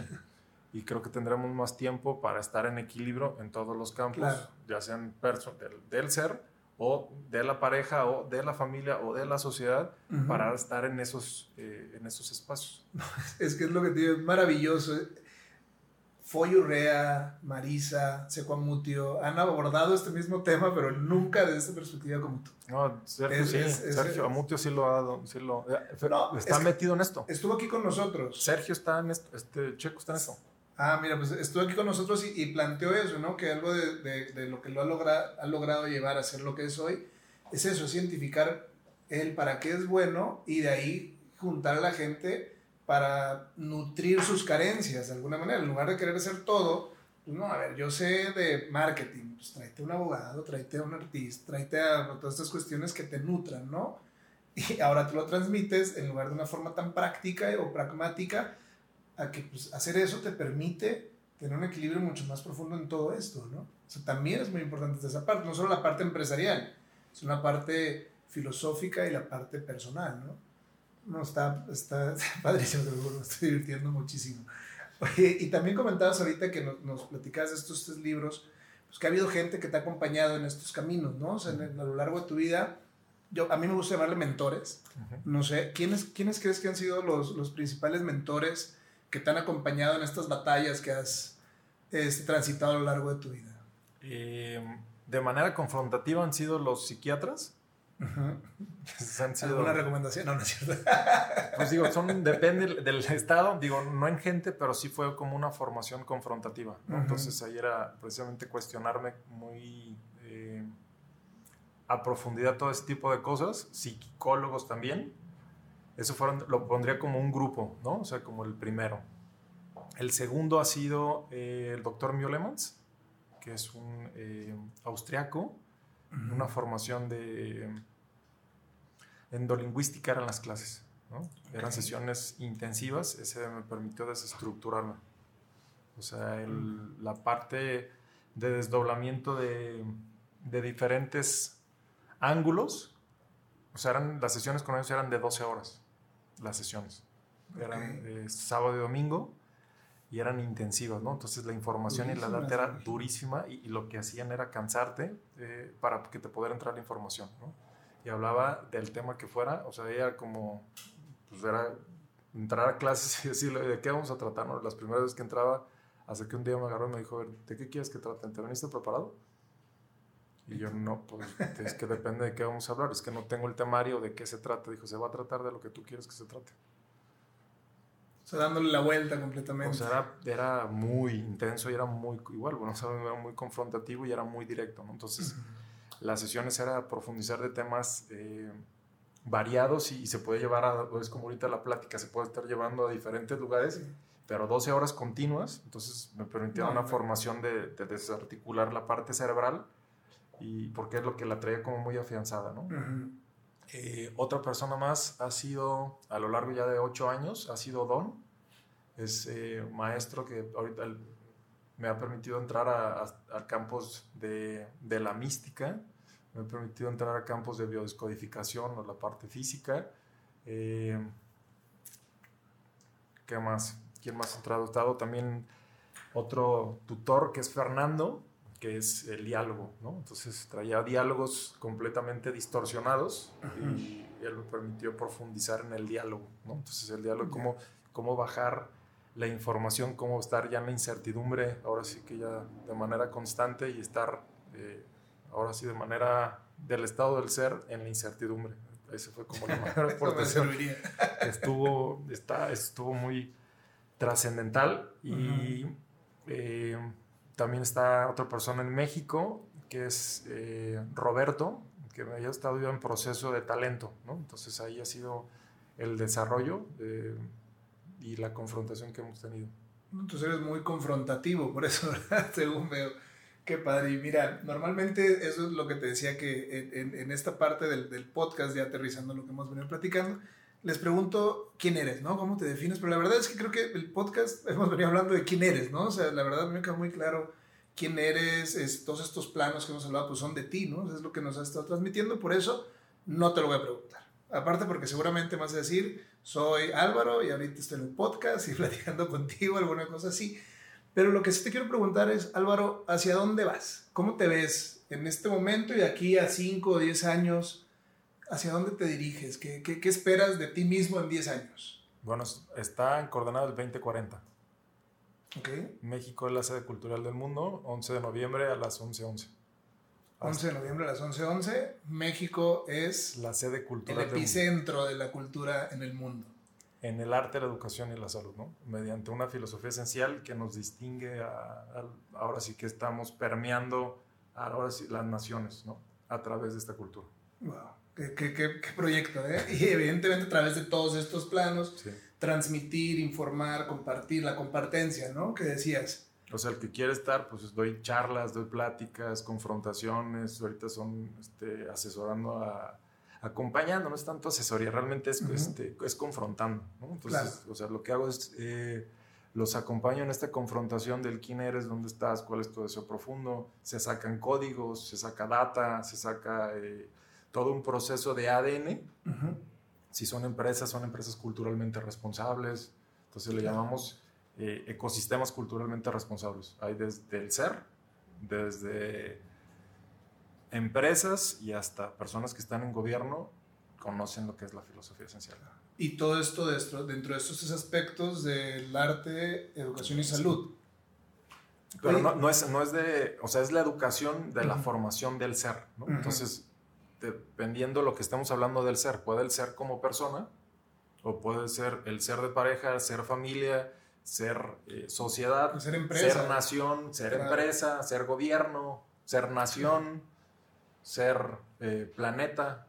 y creo que tendremos más tiempo para estar en equilibrio en todos los campos, ya sean del, del, ser o de la pareja o de la familia o de la sociedad para estar en esos, eh, en esos espacios. es que es lo que tiene, es maravilloso. Foyurrea, Marisa, Secuamutio han abordado este mismo tema, pero nunca desde esta perspectiva como tú. No, Sergio, sí, Sergio Amutio sí lo ha sí lo, eh, está metido en esto. Estuvo aquí con nosotros. Sergio está en esto, este Checo está en esto. Ah, mira, pues estuvo aquí con nosotros y, planteó eso, ¿no? Que algo de, de, lo que lo ha, logrado ha logrado llevar a ser lo que es hoy es eso, es identificar el para qué es bueno y de ahí juntar a la gente para nutrir sus carencias de alguna manera. En lugar de querer hacer todo, pues no, a ver, yo sé de marketing, pues tráete un abogado, tráete a un artista, tráete a todas estas cuestiones que te nutran, ¿no? Y ahora tú lo transmites en lugar de una forma tan práctica o pragmática a que pues, hacer eso te permite tener un equilibrio mucho más profundo en todo esto, ¿no? O sea, también es muy importante esa parte, no solo la parte empresarial, es una parte filosófica y la parte personal, ¿no? No, está, está, padrísimo, me estoy divirtiendo muchísimo. Oye, y también comentabas ahorita que nos, nos platicabas de estos tres libros, pues que ha habido gente que te ha acompañado en estos caminos, ¿no? O sea, a lo largo de tu vida, yo, a mí me gusta llamarle mentores, no sé, ¿quiénes, ¿quiénes crees que han sido los, los principales mentores que te han acompañado en estas batallas que has este, transitado a lo largo de tu vida? Eh, de manera confrontativa han sido los psiquiatras. Han sido, ¿Alguna recomendación? No, no es cierto. pues digo, son, depende del estado, digo, no en gente, pero sí fue como una formación confrontativa. Entonces ahí era precisamente cuestionarme muy eh, a profundidad todo ese tipo de cosas, psicólogos también, eso fueron, lo pondría como un grupo, ¿no? O sea, como el primero. El segundo ha sido eh, el doctor Miolemans, que es un eh, austriaco, una formación de endolingüística eran las clases, ¿no? Eran sesiones intensivas, ese me permitió desestructurarme. O sea, la parte de desdoblamiento de, de diferentes ángulos. O sea, eran, las sesiones con ellos eran de 12 horas, las sesiones. Eran eh, sábado y domingo y eran intensivas, ¿no? Entonces la información y la data era durísima y, lo que hacían era cansarte eh, para que te pudiera entrar la información, ¿no? Y hablaba del tema que fuera, o sea, era como, pues era entrar a clases y decirle, ¿de qué vamos a tratar? ¿no? Las primeras veces que entraba, hasta que un día me agarró y me dijo, ¿de qué quieres que traten? ¿Te veniste preparado? Y yo, no, pues es que depende de qué vamos a hablar, es que no tengo el temario de qué se trata. Dijo, se va a tratar de lo que tú quieres que se trate. O sea, dándole la vuelta completamente. O sea, era, muy intenso y era muy, igual, bueno, era muy confrontativo y era muy directo, ¿no? Entonces, las sesiones era profundizar de temas eh, variados y, se puede llevar a, es como ahorita la plática, se puede estar llevando a diferentes lugares, pero 12 horas continuas, entonces me permitía una formación de, desarticular la parte cerebral y porque es lo que la traía como muy afianzada, ¿no? Eh, otra persona más ha sido, a lo largo ya de 8 años, ha sido Don, es eh, maestro que ahorita me ha permitido entrar a, a, campos de, de la mística, me ha permitido entrar a campos de biodescodificación o la parte física. Eh, ¿Qué más? ¿Quién más ha entrado? estado también otro tutor que es Fernando, que es el diálogo, ¿no? Entonces traía diálogos completamente distorsionados y él me permitió profundizar en el diálogo, ¿no? Entonces el diálogo, cómo, cómo bajar la información, cómo estar ya en la incertidumbre, ahora sí que ya de manera constante y estar eh, ahora sí de manera del estado del ser en la incertidumbre. Ese fue como la mejor aportación. estuvo, está, estuvo muy trascendental y eh, también está otra persona en México que es eh, Roberto, que había estado en proceso de talento, ¿no? Entonces ahí ha sido el desarrollo y la confrontación que hemos tenido. Entonces eres muy confrontativo, por eso, según veo. Qué padre. Y mira, normalmente eso es lo que te decía que en, en esta parte del, del, podcast, ya aterrizando lo que hemos venido platicando, les pregunto quién eres, ¿no? ¿Cómo te defines? Pero la verdad es que creo que el podcast hemos venido hablando de quién eres, ¿no? O sea, la verdad me queda muy claro quién eres, es, todos estos planos que hemos hablado pues son de ti, ¿no? es lo que nos has estado transmitiendo, por eso no te lo voy a preguntar. Aparte porque seguramente vas a decir, soy Álvaro y ahorita estoy en un podcast y platicando contigo, alguna cosa así. Pero lo que sí te quiero preguntar es, Álvaro, ¿hacia dónde vas? ¿Cómo te ves en este momento y de aquí a 5 o 10 años? ¿Hacia dónde te diriges? ¿Qué, qué, qué esperas de ti mismo en 10 años? Bueno, está en coordenada el 2040. Okay. México es la sede cultural del mundo, 11 de noviembre a las 11:11. 11 de noviembre a las 11:11. México es la sede cultural. El epicentro de la cultura en el mundo en el arte, la educación y la salud, ¿no? Mediante una filosofía esencial que nos distingue, a, ahora sí que estamos permeando ahora sí, las naciones, ¿no? A través de esta cultura. ¡Wow! ¿Qué, qué, qué, proyecto, ¿eh? Y evidentemente a través de todos estos planos, transmitir, informar, compartir, la compartencia, ¿no? Que decías. O sea, el que quiere estar, pues doy charlas, doy pláticas, confrontaciones, ahorita son este, asesorando a acompañando, no es tanto asesoría, realmente es, este, es confrontando. ¿no? Entonces, o sea, lo que hago es, eh, los acompaño en esta confrontación del quién eres, dónde estás, cuál es tu deseo profundo, se sacan códigos, se saca data, se saca eh, todo un proceso de ADN. Si son empresas, son empresas culturalmente responsables, entonces le llamamos eh, ecosistemas culturalmente responsables. Hay desde el ser, desde empresas y hasta personas que están en gobierno conocen lo que es la filosofía esencial. Y todo esto dentro, dentro de estos aspectos del arte, educación y salud. Pero no, no, es, no es de, o sea, es la educación de la formación del ser, ¿no? Entonces, dependiendo lo que estemos hablando del ser, puede el ser como persona, o puede ser el ser de pareja, ser familia, ser eh, sociedad, ser, empresa. ser nación, ser empresa, ser gobierno, ser nación ser eh, planeta.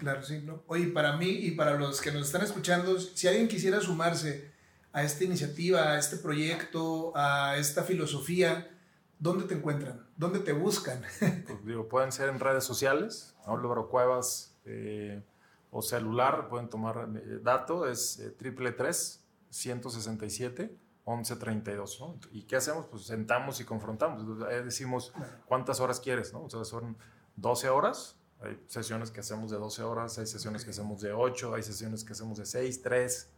Claro, sí, ¿no? Oye, para mí y para los que nos están escuchando, si alguien quisiera sumarse a esta iniciativa, a este proyecto, a esta filosofía, ¿dónde te encuentran? ¿Dónde te buscan? Pues, digo, pueden ser en redes sociales, Álvaro Cuevas eh, o celular, pueden tomar dato, es triple tres 167 11.32, ¿no? ¿Y qué hacemos? Pues sentamos y confrontamos. decimos, ¿cuántas horas quieres? ¿no? O sea, son 12 horas. Hay sesiones que hacemos de 12 horas, hay sesiones que hacemos de 8, hay sesiones que hacemos de 6, 3,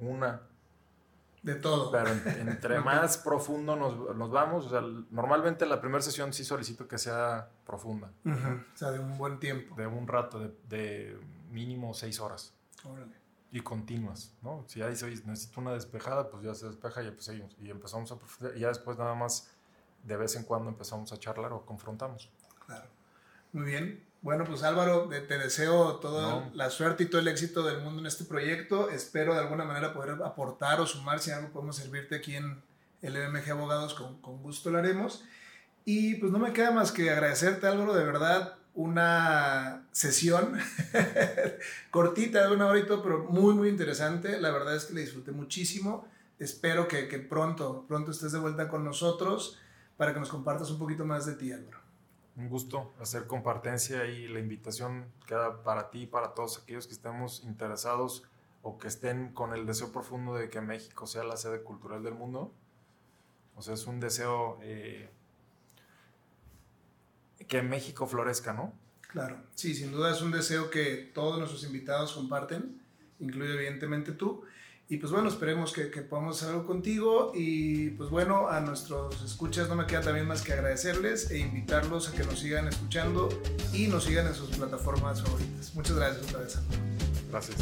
1. De todo. Pero entre más profundo nos, nos, vamos, o sea, normalmente la primera sesión sí solicito que sea profunda. O sea, de un buen tiempo. De un rato, de, de mínimo 6 horas. Órale y continuas, ¿no? Si ya dice, necesito una despejada, pues ya se despeja y, pues, y empezamos a y ya después nada más de vez en cuando empezamos a charlar o confrontamos. Claro. Muy bien. Bueno, pues Álvaro, te deseo toda la suerte y todo el éxito del mundo en este proyecto. Espero de alguna manera poder aportar o sumar si algo podemos servirte aquí en el MG Abogados, con, con gusto lo haremos. Y pues no me queda más que agradecerte Álvaro, de verdad, una sesión cortita de una hora y todo, pero muy, muy interesante. La verdad es que le disfruté muchísimo. Espero que, pronto, pronto estés de vuelta con nosotros para que nos compartas un poquito más de ti, Álvaro. Un gusto hacer compartencia y la invitación queda para ti y para todos aquellos que estemos interesados o que estén con el deseo profundo de que México sea la sede cultural del mundo. O sea, es un deseo eh, que México florezca, ¿no? Claro, sí, sin duda es un deseo que todos nuestros invitados comparten, incluye evidentemente tú. Y pues bueno, esperemos que, que, podamos hacer algo contigo. Y pues bueno, a nuestros escuchas no me queda también más que agradecerles e invitarlos a que nos sigan escuchando y nos sigan en sus plataformas favoritas. Muchas gracias otra vez. Gracias.